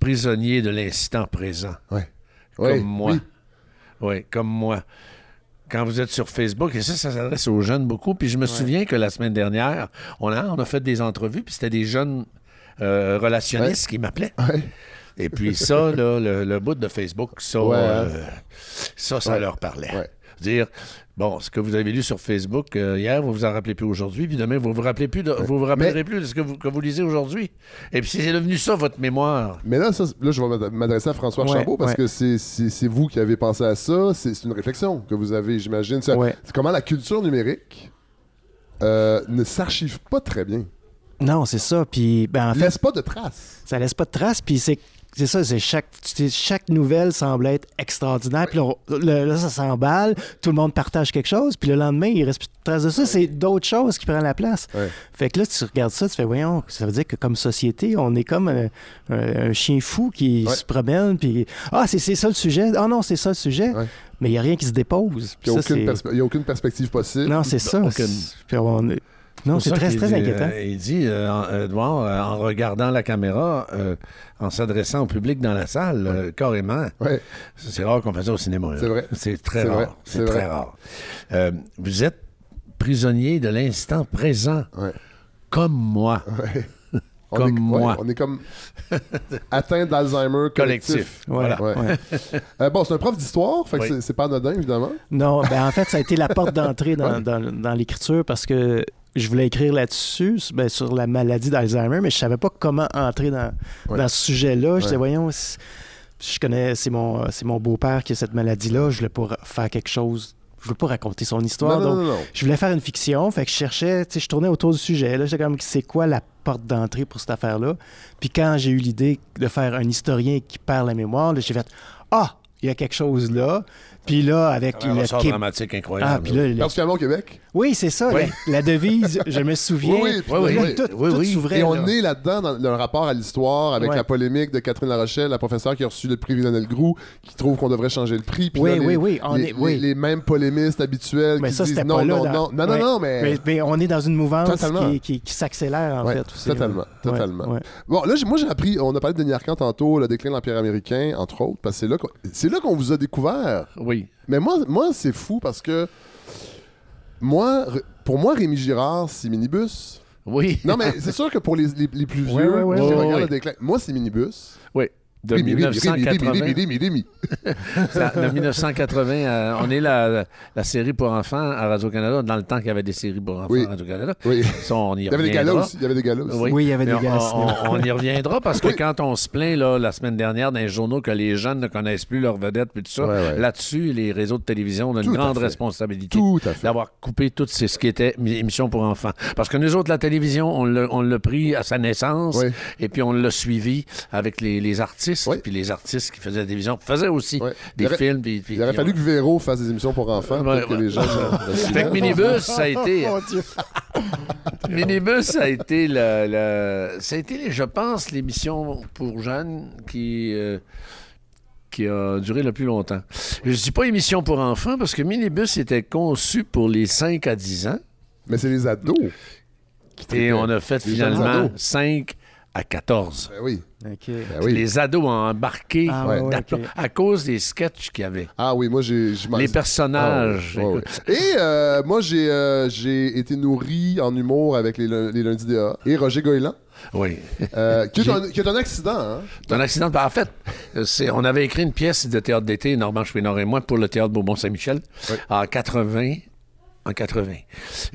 Speaker 10: prisonnier de l'instant présent.
Speaker 1: Ouais.
Speaker 10: Comme moi.
Speaker 1: oui.
Speaker 10: Oui, comme moi. Quand vous êtes sur Facebook, et ça, ça s'adresse aux jeunes beaucoup. Puis je me souviens que la semaine dernière, on a, on a fait des entrevues, puis c'était des jeunes euh, relationnistes qui m'appelaient.
Speaker 1: Ouais.
Speaker 10: Et puis ça, là, le, le bout de Facebook, ça,
Speaker 1: Ouais,
Speaker 10: euh,
Speaker 1: hein.
Speaker 10: ça, ça
Speaker 1: Ouais.
Speaker 10: leur parlait.
Speaker 1: Ouais.
Speaker 10: Dire, bon, ce que vous avez lu sur Facebook euh, hier, vous vous en rappelez plus aujourd'hui, puis demain, vous vous rappelez plus, de- vous vous rappellerez plus de ce que vous, que vous lisez aujourd'hui. Et puis c'est devenu ça, votre mémoire.
Speaker 1: Mais là, ça, là, je vais m'ad- m'adresser à François
Speaker 11: Ouais,
Speaker 1: Chabot parce
Speaker 11: ouais.
Speaker 1: que c'est, c'est, c'est vous qui avez pensé à ça. C'est, c'est une réflexion que vous avez, j'imagine. C'est,
Speaker 11: Ouais.
Speaker 1: c'est comment la culture numérique euh, ne s'archive pas très bien.
Speaker 11: Non, c'est ça. Puis, ben, en fait,
Speaker 1: Laisse pas de traces.
Speaker 11: ça laisse pas de traces. Puis c'est c'est ça, c'est chaque, chaque nouvelle semble être extraordinaire. Puis là, on- là, là, ça s'emballe, tout le monde partage quelque chose. Puis le lendemain, il reste plus de traces de ça. C'est d'autres choses qui prennent la place.
Speaker 1: Ouais.
Speaker 11: Fait que là, tu regardes ça, tu fais, voyons, ça veut dire que comme société, on est comme un, un- un chien fou qui
Speaker 1: Ouais.
Speaker 11: se promène. Puis, ah, c'est c'est ça le sujet. Ah non, c'est ça le sujet. Mais il n'y a rien qui se dépose.
Speaker 1: Il n'y a, aucune perspective possible.
Speaker 11: Non, c'est ça.
Speaker 10: Aucune.
Speaker 11: Puis on est- Non, c'est très, très
Speaker 10: dit,
Speaker 11: inquiétant.
Speaker 10: euh, il dit, euh, en- Edouard, euh, en regardant la caméra, euh, en s'adressant au public dans la salle, euh, carrément.
Speaker 1: Ouais.
Speaker 10: C'est rare qu'on fasse ça au cinéma. là.
Speaker 1: C'est vrai.
Speaker 10: C'est très rare. C'est très rare. Euh, vous êtes prisonnier de l'instant présent,
Speaker 1: Ouais.
Speaker 10: comme moi.
Speaker 1: Ouais. On
Speaker 10: Comme
Speaker 1: est, ouais,
Speaker 10: moi.
Speaker 1: on est comme atteint d'Alzheimer collectif.
Speaker 10: Collectif. Voilà.
Speaker 1: Ouais.
Speaker 11: Ouais.
Speaker 1: Euh, bon, c'est un prof d'histoire, fait que
Speaker 10: Oui.
Speaker 1: c'est, pas anodin, évidemment.
Speaker 11: Non, ben en fait, ça a été la porte d'entrée dans,
Speaker 1: Ouais.
Speaker 11: dans- dans l'écriture parce que je voulais écrire là-dessus, ben, sur la maladie d'Alzheimer, mais je savais pas comment entrer dans,
Speaker 1: Ouais.
Speaker 11: dans ce sujet-là. Je disais, voyons, c'est- je connais, c'est mon, c'est mon beau-père qui a cette maladie-là, je voulais pas faire quelque chose, je voulais pas raconter son histoire.
Speaker 1: non,
Speaker 11: donc,
Speaker 1: non, non.
Speaker 11: je voulais faire une fiction, fait que je cherchais, tu sais, je tournais autour du sujet. Là, j'étais comme, c'est quoi la porte d'entrée pour cette affaire-là? Puis quand j'ai eu l'idée de faire un historien qui perd la mémoire, là, j'ai fait, ah, il y a quelque chose là. Puis là, avec
Speaker 10: Un
Speaker 11: le
Speaker 10: ressort
Speaker 11: Qué-
Speaker 10: dramatique
Speaker 11: Ah,
Speaker 10: incroyable.
Speaker 11: puis là, le-
Speaker 1: Particulièrement au Québec.
Speaker 11: oui, c'est ça,
Speaker 10: Oui.
Speaker 11: La, la devise, je me souviens.
Speaker 1: Oui, oui, puis
Speaker 10: Oui,
Speaker 11: tout,
Speaker 10: Oui,
Speaker 11: tout
Speaker 10: oui.
Speaker 11: s'ouvrait,
Speaker 1: Et on
Speaker 11: là.
Speaker 1: est là-dedans dans le rapport à l'histoire avec
Speaker 11: Ouais.
Speaker 1: la polémique de Catherine Larochelle, la professeure qui a reçu le prix Lionel Groux, qui trouve qu'on devrait changer le prix. Puis
Speaker 11: Oui,
Speaker 1: là,
Speaker 11: oui,
Speaker 1: les,
Speaker 11: oui, on
Speaker 1: les,
Speaker 11: est- oui.
Speaker 1: les- les mêmes polémistes habituels
Speaker 11: Mais
Speaker 1: qui
Speaker 11: ça,
Speaker 1: disent
Speaker 11: c'était
Speaker 1: non,
Speaker 11: pas là.
Speaker 1: non,
Speaker 11: dans-
Speaker 1: non, non, non,
Speaker 11: Ouais.
Speaker 1: non, mais...
Speaker 11: Mais, mais on est dans une mouvance
Speaker 1: Totalement.
Speaker 11: qui, qui- qui s'accélère, en
Speaker 1: Ouais,
Speaker 11: fait. aussi,
Speaker 1: totalement,
Speaker 11: là. Ouais,
Speaker 1: totalement.
Speaker 11: ouais.
Speaker 1: Bon, là, j'ai- moi, j'ai appris, on a parlé de Denis Arcand tantôt, le déclin de l'Empire américain, entre autres, parce que c'est là qu'on, c'est là qu'on vous a découvert.
Speaker 10: Oui.
Speaker 1: Mais moi, moi c'est fou parce que moi, pour moi, Rémi Girard, c'est Minibus.
Speaker 10: Oui.
Speaker 1: Non, mais c'est sûr que pour les, les- les plus vieux
Speaker 11: ouais, ouais,
Speaker 1: qui
Speaker 10: ouais,
Speaker 1: regardent
Speaker 10: ouais.
Speaker 1: le déclin, moi, c'est Minibus.
Speaker 10: Oui. De
Speaker 1: Rémi, Rémi,
Speaker 10: 1980.
Speaker 1: Rémi, Rémi, Rémi, Rémi.
Speaker 10: Ça, de 1980, euh, on est la, la série pour enfants à Radio-Canada, dans le temps qu'il y avait des séries pour enfants
Speaker 1: Oui.
Speaker 10: à Radio-Canada.
Speaker 1: Oui.
Speaker 10: Ça, on y
Speaker 1: Il y avait des galas
Speaker 10: reviendra.
Speaker 1: aussi. Il y avait des galas aussi.
Speaker 11: Oui, il y avait des galas
Speaker 10: on, on- on y reviendra parce que quand on se plaint là, la semaine dernière dans les journaux que les jeunes ne connaissent plus leurs vedettes puis tout ça,
Speaker 1: Ouais, ouais.
Speaker 10: là-dessus, les réseaux de télévision ont une
Speaker 1: Tout
Speaker 10: grande responsabilité d'avoir coupé tout ce qui était mi- émission pour enfants. Parce que nous autres, la télévision, on l'a on l'a pris à sa naissance
Speaker 1: Oui.
Speaker 10: et puis on l'a suivi avec les, les artistes.
Speaker 1: Oui.
Speaker 10: Puis les artistes qui faisaient la télévision faisaient aussi des
Speaker 1: Il aurait-
Speaker 10: films. puis- puis-
Speaker 1: Il aurait fallu que Véro fasse des émissions pour enfants
Speaker 10: Ouais,
Speaker 1: pour que
Speaker 10: ouais.
Speaker 1: les gens... le- le
Speaker 10: Fait que
Speaker 1: suivent.
Speaker 10: Minibus, ça a été.
Speaker 11: Dieu.
Speaker 10: Minibus, ça a été, le- ça a été, je pense, l'émission pour jeunes qui, euh, qui a duré le plus longtemps. Je dis pas émission pour enfants parce que Minibus était conçu pour les 5 à 10 ans
Speaker 1: Mais c'est les ados.
Speaker 10: et on a fait finalement
Speaker 1: ados.
Speaker 10: 5 à 14.
Speaker 1: Ben oui. Ben oui.
Speaker 10: Les ados ont embarqué
Speaker 11: Ah, ouais,
Speaker 10: à cause des sketchs qu'il y avait.
Speaker 1: Ah oui, moi j'ai...
Speaker 10: Les personnages.
Speaker 1: Ah. Et euh, moi, j'ai euh, j'ai été nourri en humour avec les, les lundis DA. Et Roger Goylan,
Speaker 10: Oui.
Speaker 1: euh, qui, est un, qui est un accident. Hein?
Speaker 10: C'est un accident. En fait, c'est- on avait écrit une pièce de théâtre d'été, Normand Chouinard et moi, pour le théâtre Beaumont-Saint-Michel,
Speaker 1: Oui.
Speaker 10: en 80. En 80.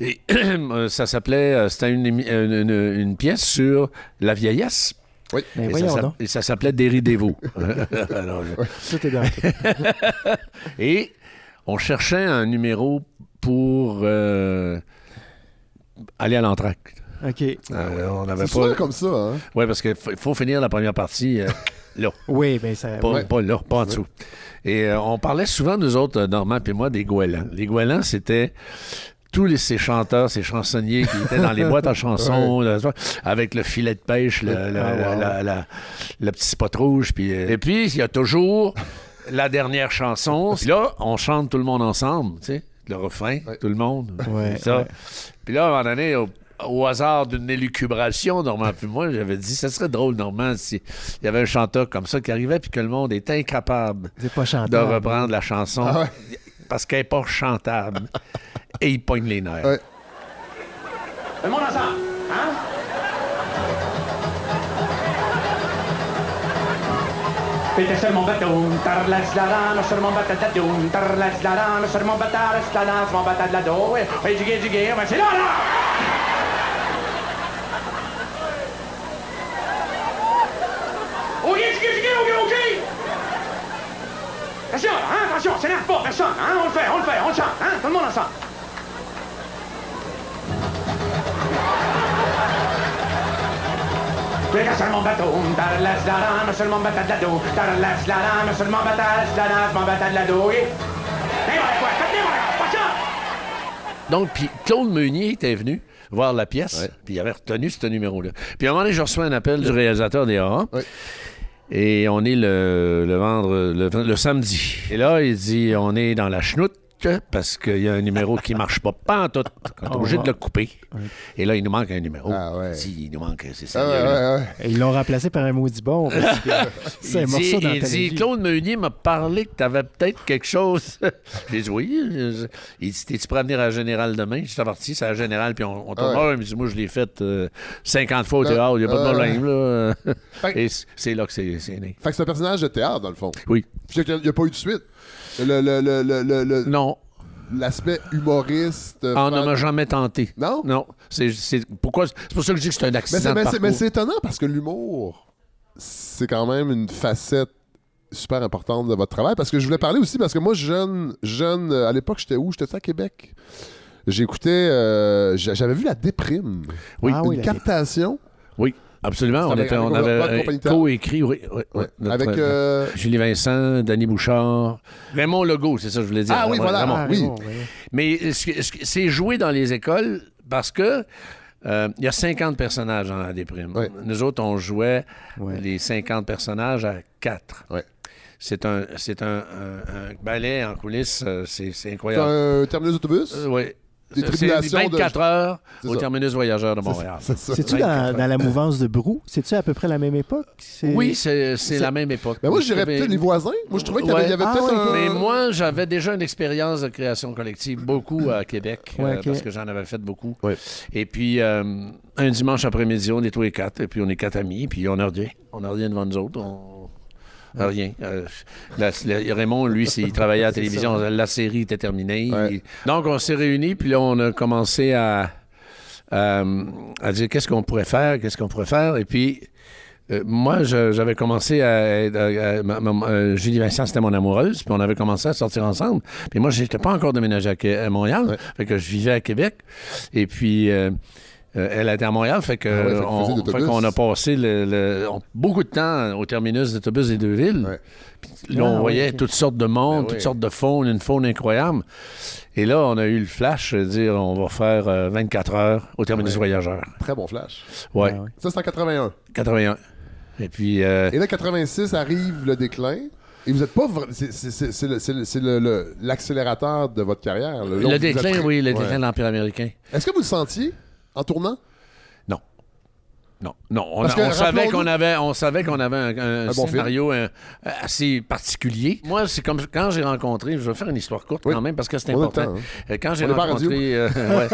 Speaker 10: Et euh, ça s'appelait, euh, c'était une, émi- une- une- une pièce sur la vieillesse.
Speaker 1: Oui.
Speaker 11: Ben
Speaker 10: et,
Speaker 11: voyons
Speaker 10: ça, et ça s'appelait Déridez-vous. Et on cherchait un numéro pour euh, aller à l'entracte.
Speaker 11: OK.
Speaker 10: Euh, on n'avait
Speaker 1: C'est
Speaker 10: pas.
Speaker 1: comme ça. Hein?
Speaker 10: Oui, parce qu'il faut finir la première partie euh, là.
Speaker 11: Oui, ben ça...
Speaker 10: Pas,
Speaker 11: ouais.
Speaker 10: pas là, pas en dessous. Et euh, on parlait souvent, nous autres, euh, Normand et moi, des goélands. Les goélands, c'était tous les, ces chanteurs, ces chansonniers qui étaient dans les boîtes à chansons, là, avec le filet de pêche, le, le-
Speaker 11: Ah,
Speaker 10: la-
Speaker 11: wow.
Speaker 10: la- la- le petit spot rouge. Puis, euh, et puis, il y a toujours la dernière chanson. Puis là, on chante tout le monde ensemble, tu sais, le refrain, tout le monde.
Speaker 11: Ouais,
Speaker 10: ça.
Speaker 11: ouais.
Speaker 10: Puis là, à un moment donné, au, hasard d'une élucubration, Normand puis moi, j'avais dit, ça serait drôle, Normand, si il y avait un chanteur comme ça qui arrivait puis que le monde est incapable
Speaker 11: C'est pas
Speaker 10: de reprendre la chanson
Speaker 1: Ah ouais.
Speaker 10: parce qu'elle n'est pas chantable. Et il pogne les nerfs.
Speaker 1: Ouais.
Speaker 12: Le monde ensemble, hein? Tarlas tarlas c'est là, là! Ok, jiguer, jiguer, ok, ok! Attention, là, hein, attention, s'énerve pas, personne, hein, on le fait, on le fait, on le chante, hein, tout le monde ensemble. Sur mon bateau, tarlas la rame, sur mon bateau de la dos, tarlas la rame, sur mon bateau, la rame, sur mon bateau de la dos, oui. Et!
Speaker 10: Donc, puis Claude Meunier était venu voir la pièce, puis il avait retenu ce numéro-là. Puis à un moment donné, je reçois un appel du réalisateur des AA.
Speaker 1: Ouais.
Speaker 10: Et on est le, le, vendre, le, le samedi. Et là, il dit on est dans la chenoute parce qu'il y a un numéro qui marche pas, pas en tout. On est obligé de le couper. Et là, il nous manque un numéro.
Speaker 1: Ah ouais.
Speaker 10: Si, il nous manque, c'est
Speaker 1: Ah, ouais, ouais, ouais.
Speaker 11: Et Ils l'ont remplacé par un maudit bon. C'est un
Speaker 10: Il dit,
Speaker 11: morceau
Speaker 10: il dit. Claude Meunier m'a parlé que tu avais peut-être quelque chose. J'ai dit oui. Il dit T'es-tu prêt à venir à la Générale demain? Je suis parti, c'est à la Générale, puis on, on tourne.
Speaker 1: Ah ouais.
Speaker 10: Ah ouais, mais moi, je l'ai fait euh, 50 fois au
Speaker 1: Ah,
Speaker 10: théâtre, il n'y a pas de
Speaker 1: ah,
Speaker 10: problème. Là. Et c'est là que c'est né.
Speaker 1: Fait que c'est un personnage de théâtre, dans le fond.
Speaker 10: Oui.
Speaker 1: Il n'y a pas eu de suite. Le- le- le- le- le- le-
Speaker 10: Non,
Speaker 1: L'aspect humoriste.
Speaker 10: Ah, on ne m'a jamais tenté.
Speaker 1: Non?
Speaker 10: Non. C'est c'est- pourquoi C'est pour ça que je dis que c'est un accident.
Speaker 1: mais c'est- mais
Speaker 10: parcours.
Speaker 1: c'est étonnant parce que l'humour, c'est quand même une facette super importante de votre travail. Parce que je voulais parler aussi, parce que moi, jeune, jeune euh, à l'époque, j'étais où? J'étais à Québec. J'écoutais, euh, j'a- j'avais vu La Déprime.
Speaker 10: Oui.
Speaker 11: Ah
Speaker 1: une
Speaker 11: oui,
Speaker 1: captation
Speaker 10: Oui, absolument. On, était, on avait euh, co-écrit. Oui, oui, oui. Notre-
Speaker 1: avec... euh,
Speaker 10: Julie Vincent, Danny Bouchard, Raymond Legault, c'est ça que je voulais dire.
Speaker 1: Ah oui, voilà.
Speaker 10: Raymond.
Speaker 11: Ah,
Speaker 1: oui.
Speaker 11: Oui.
Speaker 10: Mais c'est joué dans les écoles parce que euh, il y a 50 personnages dans la déprime.
Speaker 1: Ouais.
Speaker 10: Nous autres, on jouait
Speaker 11: Ouais.
Speaker 10: les 50 personnages à 4.
Speaker 1: Ouais.
Speaker 10: C'est un, c'est un, un- un ballet en coulisses, euh, c'est, c'est
Speaker 1: c'est
Speaker 10: incroyable.
Speaker 1: un terminus d'autobus?
Speaker 10: Euh, ouais.
Speaker 1: Des
Speaker 10: C'est
Speaker 1: tribulations de-
Speaker 10: 24 heures au
Speaker 1: ça.
Speaker 10: terminus voyageur de Montréal.
Speaker 1: C'est ça.
Speaker 11: C'est-tu
Speaker 10: 24
Speaker 11: dans, la mouvance de Brou? C'est-tu à peu près la même époque?
Speaker 10: Oui, c'est, la même époque.
Speaker 1: Mais moi, je dirais
Speaker 10: J'avais-
Speaker 1: peut-être les voisins. Moi, je trouvais qu'il y avait,
Speaker 10: Ouais.
Speaker 1: il y avait
Speaker 11: Ah,
Speaker 1: peut-être
Speaker 11: ouais,
Speaker 1: un.
Speaker 10: Mais moi, j'avais déjà une expérience de création collective, beaucoup à Québec,
Speaker 11: Ouais,
Speaker 10: euh, parce que j'en avais fait beaucoup.
Speaker 1: Ouais.
Speaker 10: Et puis, euh, un dimanche après-midi, on est tous les quatre, et puis on est quatre amis, puis on en revient. On en revient devant nous autres. On, Rien. Euh, la- la- Raymond, lui, il travaillait à la télévision. La série était terminée. Donc, on s'est réunis, puis là, on a commencé à, à, à dire qu'est-ce qu'on pourrait faire, qu'est-ce qu'on pourrait faire. Et puis, euh, moi, j'avais commencé à. être- à- à- ma- ma- euh, Julie Vincent, c'était mon amoureuse, puis on avait commencé à sortir ensemble. Puis moi, je n'étais pas encore déménagé à, à Montréal, fait que je vivais à Québec. Et puis. euh, euh, elle était à Montréal, fait que
Speaker 1: Ah ouais,
Speaker 10: on- fait qu'on a passé le- le- on- beaucoup de temps au terminus d'autobus des deux villes. Puis là, on
Speaker 11: Ah,
Speaker 10: voyait toutes sortes de monde,
Speaker 1: Ben
Speaker 10: toutes
Speaker 1: oui.
Speaker 10: sorte de faune, une faune incroyable. Et là, on a eu le flash de dire on va faire euh, 24 heures au terminus
Speaker 1: Ouais.
Speaker 10: voyageurs.
Speaker 1: Très bon flash.
Speaker 10: Ouais,
Speaker 11: Ah ouais.
Speaker 1: Ça, c'est en 81.
Speaker 10: 81. Et puis, euh,
Speaker 1: Et là, 86 arrive le déclin. Et vous n'êtes pas. c'est- c'est- C'est c'est le- c'est le- c'est le- le- l'accélérateur de votre carrière. là.
Speaker 10: Le
Speaker 1: êtes
Speaker 10: déclin, oui, le
Speaker 1: Ouais.
Speaker 10: déclin de l'Empire américain.
Speaker 1: Est-ce que vous le sentiez? En tournant?
Speaker 10: Non, non. On,
Speaker 1: Parce
Speaker 10: a-
Speaker 1: que
Speaker 10: on savait qu'on avait, on savait qu'on avait un, un
Speaker 1: Un bon
Speaker 10: scénario euh, assez particulier. Moi, c'est comme quand j'ai rencontré, je vais faire une histoire courte
Speaker 1: Oui.
Speaker 10: quand même parce que c'est important.
Speaker 1: temps, hein.
Speaker 10: Euh, Quand j'ai rencontré, euh, ouais.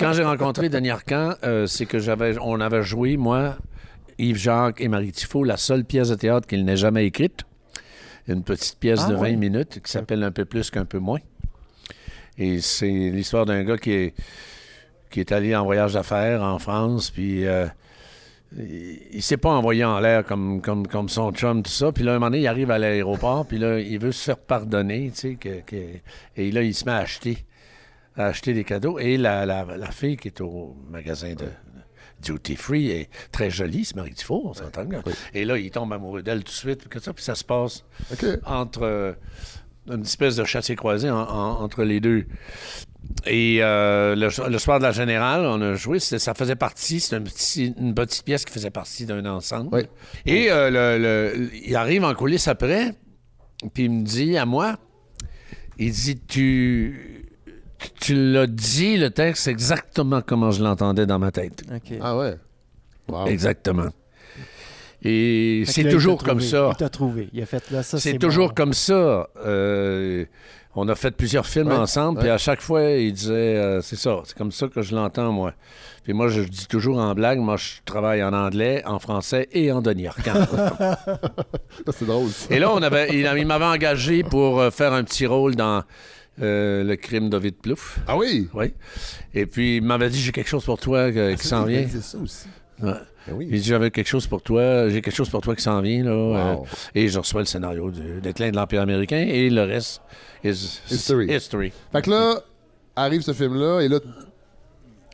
Speaker 10: quand j'ai rencontré Denis Arcand, euh, c'est que j'avais, on avait joué moi, Yves Jacques et Marie Tifo, la seule pièce de théâtre qu'il n'ait jamais écrite, une petite pièce
Speaker 11: Ah,
Speaker 10: de 20
Speaker 11: ouais?
Speaker 10: minutes qui s'appelle Un peu plus qu'un peu moins. Et c'est l'histoire d'un gars qui est qui est allé en voyage d'affaires en France, puis euh, il, il s'est pas envoyé en l'air comme, comme, comme son chum, tout ça. Puis là, un moment donné, il arrive à l'aéroport, puis là, il veut se faire pardonner, tu sais, que- que- et là, il se met à acheter, à acheter des cadeaux. Et la, la, la fille qui est au magasin de duty free est très jolie, c'est Marie Tifo, on s'entend. là. Et là, il tombe amoureux d'elle tout de suite, que ça, puis ça se passe entre euh, une espèce de chassé-croisé en- en- entre les deux. Et euh, le, le soir de la Générale, on a joué, ça faisait partie, c'est un petit- une petite pièce qui faisait partie d'un ensemble.
Speaker 1: Oui.
Speaker 10: Et euh, le- le- il arrive en coulisses après, puis il me dit à moi, il dit, tu, tu l'as dit, le texte, exactement comment je l'entendais dans ma tête.
Speaker 11: OK.
Speaker 1: Ah ouais? Wow.
Speaker 10: Exactement. Et c'est toujours comme ça.
Speaker 11: Il t'a trouvé. Il a fait là, ça,
Speaker 10: C'est
Speaker 11: bon.
Speaker 10: toujours comme ça. Euh, on a fait plusieurs films
Speaker 1: Ouais,
Speaker 10: ensemble, puis à chaque fois, il disait euh, c'est ça, c'est comme ça que je l'entends, moi. Puis moi, je dis toujours en blague, moi, je travaille en anglais, en français et en.
Speaker 1: Ça, c'est drôle. ça.
Speaker 10: et là, on avait, il, il m'avait engagé pour euh, faire un petit rôle dans euh, Le crime d'Ovid Plouf.
Speaker 1: Ah oui?
Speaker 10: Oui. Et puis, il m'avait dit j'ai quelque chose pour toi qui s'en vient.
Speaker 1: C'est ça aussi.
Speaker 10: Ouais.
Speaker 1: Ben oui.
Speaker 10: Il dit j'avais quelque chose pour toi, j'ai quelque chose pour toi qui s'en vient. Là, euh, et je reçois le scénario du déclin de l'Empire américain et le reste is
Speaker 1: History.
Speaker 10: history.
Speaker 1: Fait que là, arrive ce film-là, et là.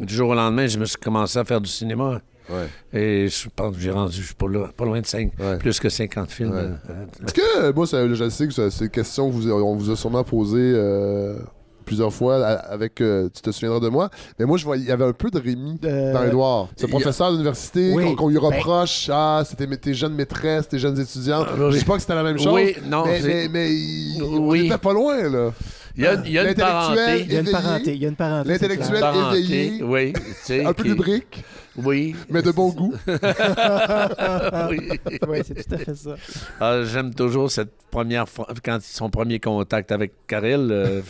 Speaker 10: Du jour au lendemain, je me suis commencé à faire du cinéma.
Speaker 1: Ouais.
Speaker 10: Et je pense que j'ai rendu je suis pas, là- pas loin de 5,
Speaker 1: Ouais.
Speaker 10: plus que 50 films.
Speaker 1: Ouais.
Speaker 10: euh, euh,
Speaker 1: Est-ce que, moi, ça- je sais que c'est une question que vous, on vous a sûrement posée euh, plusieurs fois avec euh, Tu te souviendras de moi, mais moi, je voyais, il y avait un peu de Rémi
Speaker 11: Euh,
Speaker 1: dans Edouard. Ce
Speaker 10: il a-
Speaker 1: professeur d'université
Speaker 11: Oui.
Speaker 1: qu'on lui
Speaker 11: Ben-
Speaker 1: reproche Ah, c'était tes jeunes maîtresses, tes jeunes étudiantes.
Speaker 10: Ah.
Speaker 1: Je dis pas que c'était la même chose.
Speaker 10: Oui, non,
Speaker 1: mais,
Speaker 10: c'est-
Speaker 1: mais, mais il- on
Speaker 10: Oui.
Speaker 1: était pas loin, là.
Speaker 10: Il y a, il y a une
Speaker 1: L'intellectuel
Speaker 10: parenté.
Speaker 11: Il y a une parenté. Il y a une parenté. c'est
Speaker 1: L'intellectuel éveillé,
Speaker 10: oui. tu sais,
Speaker 1: un peu
Speaker 10: qui-
Speaker 1: lubrique,
Speaker 10: Oui.
Speaker 1: mais de bon goût.
Speaker 10: oui.
Speaker 11: Oui, c'est tout à fait ça.
Speaker 10: Ah, J'aime toujours cette première fois, quand son premier contact avec Karel, euh,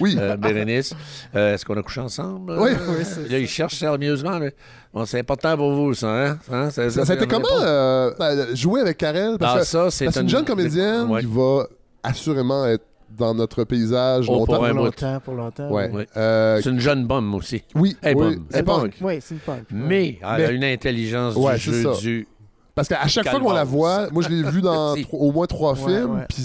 Speaker 1: Oui.
Speaker 10: euh, Bérénice. Euh, Est-ce qu'on a couché ensemble?
Speaker 1: Oui.
Speaker 11: Oui, c'est-
Speaker 10: Là, il cherche sérieusement. là. Bon, c'est important pour vous, ça, hein? Hein? Ça,
Speaker 1: Ça, ça a été comment euh, euh, jouer avec Karel? Parce
Speaker 10: Ah,
Speaker 1: que
Speaker 10: ça, c'est une-
Speaker 1: jeune comédienne
Speaker 10: Ouais.
Speaker 1: qui va assurément être dans notre paysage
Speaker 10: Oh,
Speaker 1: longtemps.
Speaker 10: pour un
Speaker 11: Pour
Speaker 10: bout.
Speaker 11: longtemps, pour longtemps.
Speaker 1: Ouais.
Speaker 11: oui.
Speaker 10: Oui.
Speaker 1: Euh,
Speaker 10: C'est une jeune bombe aussi.
Speaker 1: oui,
Speaker 10: Elle est
Speaker 1: oui,
Speaker 10: Elle.
Speaker 11: Oui, c'est une punk.
Speaker 10: Mais elle
Speaker 1: Mais-
Speaker 10: a une intelligence
Speaker 1: Ouais,
Speaker 10: du jeu
Speaker 1: ça.
Speaker 10: du...
Speaker 1: Parce qu'à chaque fois qu'on la voit, moi je l'ai vu dans au moins trois films, puis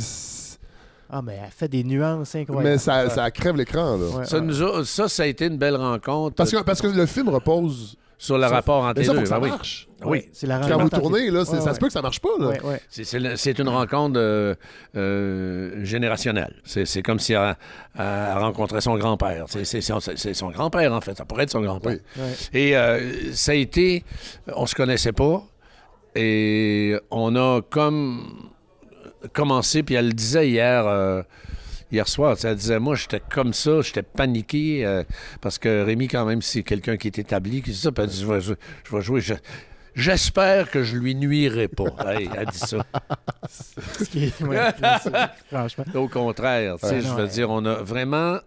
Speaker 11: Ah, mais elle fait des nuances incroyables.
Speaker 1: mais ça, ça crève l'écran là.
Speaker 11: Ouais,
Speaker 10: Ça,
Speaker 11: ouais.
Speaker 10: nous a- ça, ça a été une belle rencontre
Speaker 1: Parce que, parce que le film repose
Speaker 10: sur le rapport entre les deux.
Speaker 1: ça
Speaker 10: oui.
Speaker 1: marche.
Speaker 10: Oui.
Speaker 11: C'est la
Speaker 1: Quand vous
Speaker 11: rencontre
Speaker 1: tournez là, ça se peut que ça marche pas là.
Speaker 11: Ouais, ouais.
Speaker 10: C'est- une rencontre euh, euh, générationnelle. C'est comme si elle, elle rencontrait son grand-père. C'est- son, grand-père, en fait. Ça pourrait être son grand-père. Et euh, ça a été... On se connaissait pas. Et on a comme commencé, puis elle le disait hier... euh, Hier soir, elle disait, moi, j'étais comme ça, j'étais paniqué, euh, parce que Rémi, quand même, c'est quelqu'un qui est établi, qui dit ça, puis elle dit, je vais, jouer- je vais jouer, je- j'espère que je lui nuirai pas. Hey, elle dit ça.
Speaker 11: Ce qui est- ouais, c'est- franchement.
Speaker 10: Au contraire, tu sais, je veux
Speaker 11: ouais.
Speaker 10: dire, on a vraiment,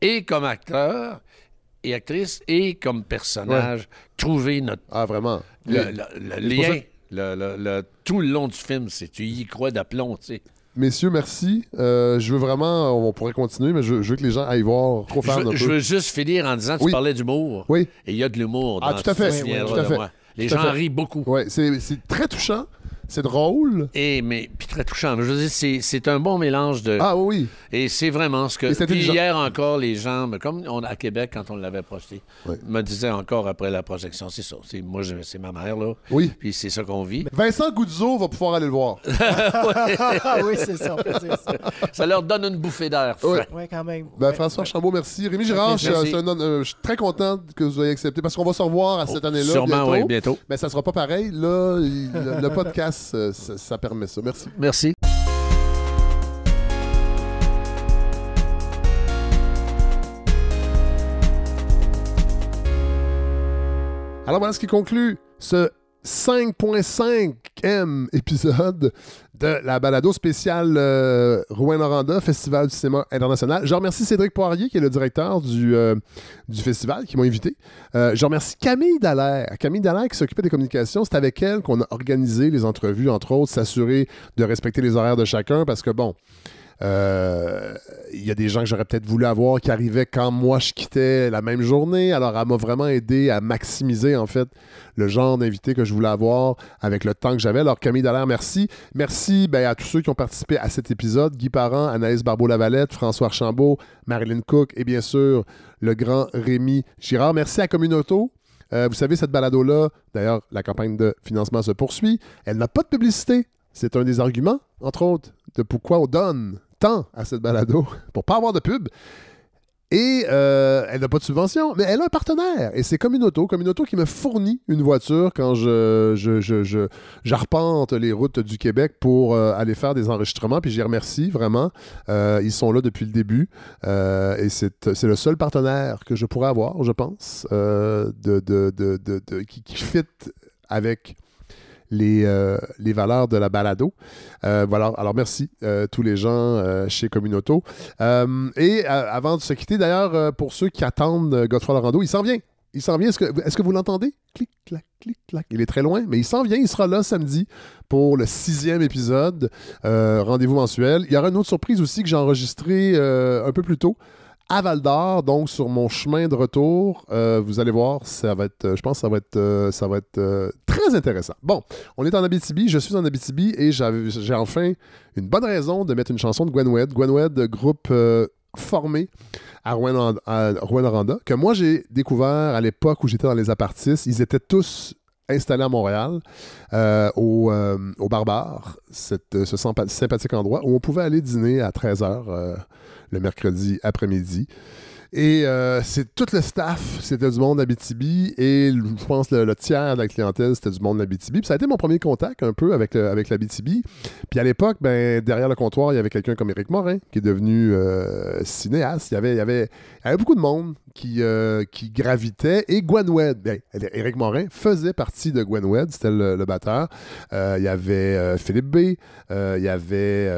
Speaker 10: et comme acteur et actrice, et comme personnage, trouvé notre,
Speaker 1: Ah vraiment.
Speaker 10: le, lien.
Speaker 1: ça-
Speaker 10: Le, le- le- tout le long du film, c'est tu y crois d'aplomb, tu sais.
Speaker 1: Messieurs, merci. Euh, je veux vraiment, on pourrait continuer, mais je, je veux que les gens aillent voir trop
Speaker 10: Je veux,
Speaker 1: un
Speaker 10: je
Speaker 1: peu.
Speaker 10: veux juste finir en disant, tu
Speaker 1: Oui.
Speaker 10: parlais d'humour.
Speaker 1: Oui.
Speaker 10: Et il y a de l'humour
Speaker 1: Ah,
Speaker 10: dans
Speaker 1: tout à fait. Tout à fait.
Speaker 10: Les gens rient beaucoup.
Speaker 1: C'est très touchant, c'est drôle.
Speaker 10: Et, mais, puis très touchant. Je veux dire, c'est, c'est un bon mélange de.
Speaker 1: Ah oui,
Speaker 10: Et c'est vraiment ce que.
Speaker 1: Et c'est
Speaker 10: Puis hier encore, les gens, ben, comme on, à Québec, quand on l'avait projeté, me disaient encore après la projection, c'est ça. C'est, moi, c'est ma mère, là.
Speaker 1: Oui.
Speaker 10: Puis c'est ça qu'on vit.
Speaker 1: Vincent Goudzo va pouvoir aller le voir.
Speaker 11: Oui, c'est ça, ça.
Speaker 10: Ça leur donne une bouffée d'air.
Speaker 1: Ouais.
Speaker 11: Ouais, quand même.
Speaker 1: Ben, François Chambaud, merci. Rémi Girard, je, hon- euh, je suis très content que vous ayez accepté parce qu'on va se revoir à cette année-là.
Speaker 10: sûrement,
Speaker 1: bientôt.
Speaker 10: oui, bientôt.
Speaker 1: Mais ça sera pas pareil. Là, il- le, le podcast, ça, ça permet ça. Merci.
Speaker 10: Merci.
Speaker 1: Alors voilà ce qui conclut ce 5.5e épisode de la balado spéciale euh, Rouen-Noranda, Festival du cinéma international. Je remercie Cédric Poirier, qui est le directeur du, euh, du festival, qui m'a invité. Euh, je remercie Camille Dallaire. Camille Dallaire qui s'occupait des communications. C'est avec elle qu'on a organisé les entrevues, entre autres, s'assurer de respecter les horaires de chacun, parce que bon, il y a des gens que j'aurais peut-être voulu avoir qui arrivaient quand moi je quittais la même journée. Alors, elle m'a vraiment aidé à maximiser, en fait, le genre d'invité que je voulais avoir avec le temps que j'avais. Alors, Camille Dallaire, merci. Merci ben, à tous ceux qui ont participé à cet épisode. Guy Parent, Anaïs Barbeau-Lavalette, François Archambault, Marilyn Cook et bien sûr, le grand Rémi Girard. Merci à Communauto. Euh, vous savez, cette balado-là, d'ailleurs, la campagne de financement se poursuit. Elle n'a pas de publicité. C'est un des arguments, entre autres, de pourquoi on donne tant à cette balado pour pas avoir de pub. Et euh, elle n'a pas de subvention, mais elle a un partenaire. Et c'est Communauto. Communauto qui me fournit une voiture quand je, je, je, je- j'arpente les routes du Québec pour euh, aller faire des enregistrements. Puis les remercie vraiment. Euh, ils sont là depuis le début. Et c'est, c'est le seul partenaire que je pourrais avoir, je pense, de, de, de- de- qui, qui fit avec les, euh, les valeurs de la balado. Euh, voilà, alors merci euh, tous les gens chez Communauto. Et avant de se quitter, d'ailleurs, pour ceux qui attendent Godefroy Lorando, il s'en vient. Il s'en vient. Est-ce que, vous l'entendez? Clic, clac, clic, clac. Il est très loin, mais il s'en vient. Il sera là samedi pour le sixième épisode. Rendez-vous mensuel. Il y aura une autre surprise aussi que j'ai enregistrée un peu plus tôt à Val d'Or, donc sur mon chemin de retour. Euh, vous allez voir, ça va être, euh, je pense que ça va être, euh, ça va être très intéressant. Bon, on est en Abitibi, je suis en Abitibi et j'ai enfin une bonne raison de mettre une chanson de Gwen Wed. Gwen Wed, groupe formé à Rouen- à Rouen-Noranda, que moi j'ai découvert à l'époque où j'étais dans les apartistes. Ils étaient tous installés à Montréal, au, au Barbare, ce sympa- sympathique endroit où on pouvait aller dîner à 13h le mercredi après-midi. Et euh, c'est tout le staff, c'était du monde d'Abitibi et je pense le, le tiers de la clientèle, c'était du monde d'Abitibi. Puis ça a été mon premier contact un peu avec, le- avec l'Abitibi. Puis à l'époque, ben, derrière le comptoir, il y avait quelqu'un comme Éric Morin qui est devenu euh, cinéaste. Il y, avait, il, y avait, il y avait beaucoup de monde qui, euh, qui gravitait. Et Gwen Wed, ben, Éric Morin faisait partie de Gwen Wed, c'était le, batteur. Euh, il y avait euh, Philippe B, il y avait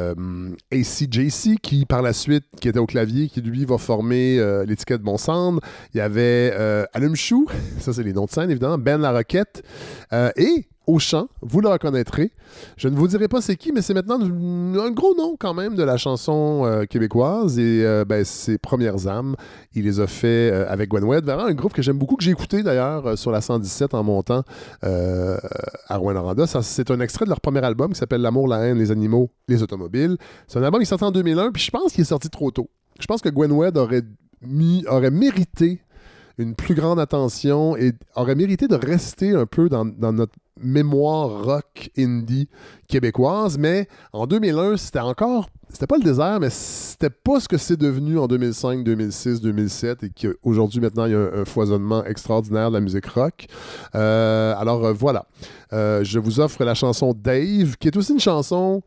Speaker 1: ACJC qui, par la suite, qui était au clavier, qui lui va former l'étiquette Bon Cendre. Il y avait Alum Chou, ça c'est les noms de scène évidemment, Ben La Roquette. Et au chant, vous le reconnaîtrez. Je ne vous dirai pas c'est qui, mais c'est maintenant un gros nom quand même de la chanson euh, québécoise et euh, ben, ses premières âmes. Il les a fait euh, avec Gwen Wed, vraiment un groupe que j'aime beaucoup, que j'ai écouté d'ailleurs sur la 117 en montant à Rouen-Noranda. C'est un extrait de leur premier album qui s'appelle L'amour, la haine, les animaux, les automobiles. C'est un album qui sorti en 2001, puis je pense qu'il est sorti trop tôt. Je pense que Gwen Wed aurait, mis, aurait mérité une plus grande attention et aurait mérité de rester un peu dans, notre mémoire rock indie québécoise, mais en 2001, c'était encore, c'était pas le désert, mais c'était pas ce que c'est devenu en 2005, 2006, 2007 et qu'aujourd'hui, maintenant, il y a un, un foisonnement extraordinaire de la musique rock. Euh, alors euh, voilà, Euh, je vous offre la chanson Dave, qui est aussi une chanson...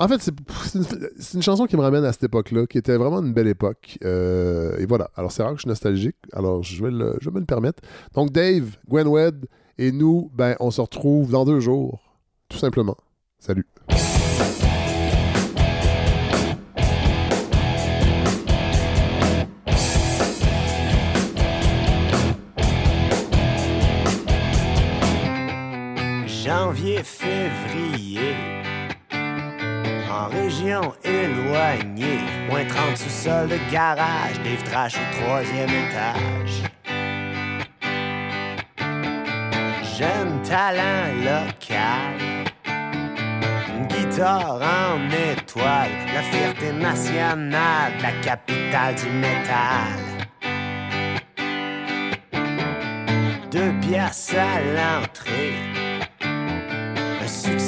Speaker 1: En fait, c'est une, chanson qui me ramène à cette époque-là, qui était vraiment une belle époque. Euh, et voilà. Alors, c'est rare que je suis nostalgique, alors je vais, le, je vais me le permettre. Donc, Dave, Gwen Wed et nous, ben, on se retrouve dans deux jours, tout simplement. Salut.
Speaker 13: J'en en région éloignée. Moins 30 sous-sol de garage, Dave Trash au troisième étage. Jeune talent local. Une guitare en étoile, la fierté nationale, la capitale du métal. Deux pièces à l'entrée.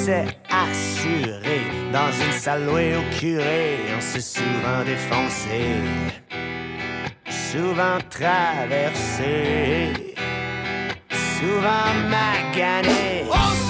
Speaker 13: Succès assuré dans une salle louée au curé. On s'est souvent défoncé, souvent traversé, souvent magané. On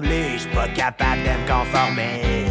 Speaker 13: de Dave Tremblay. J'suis pas capable de me conformer.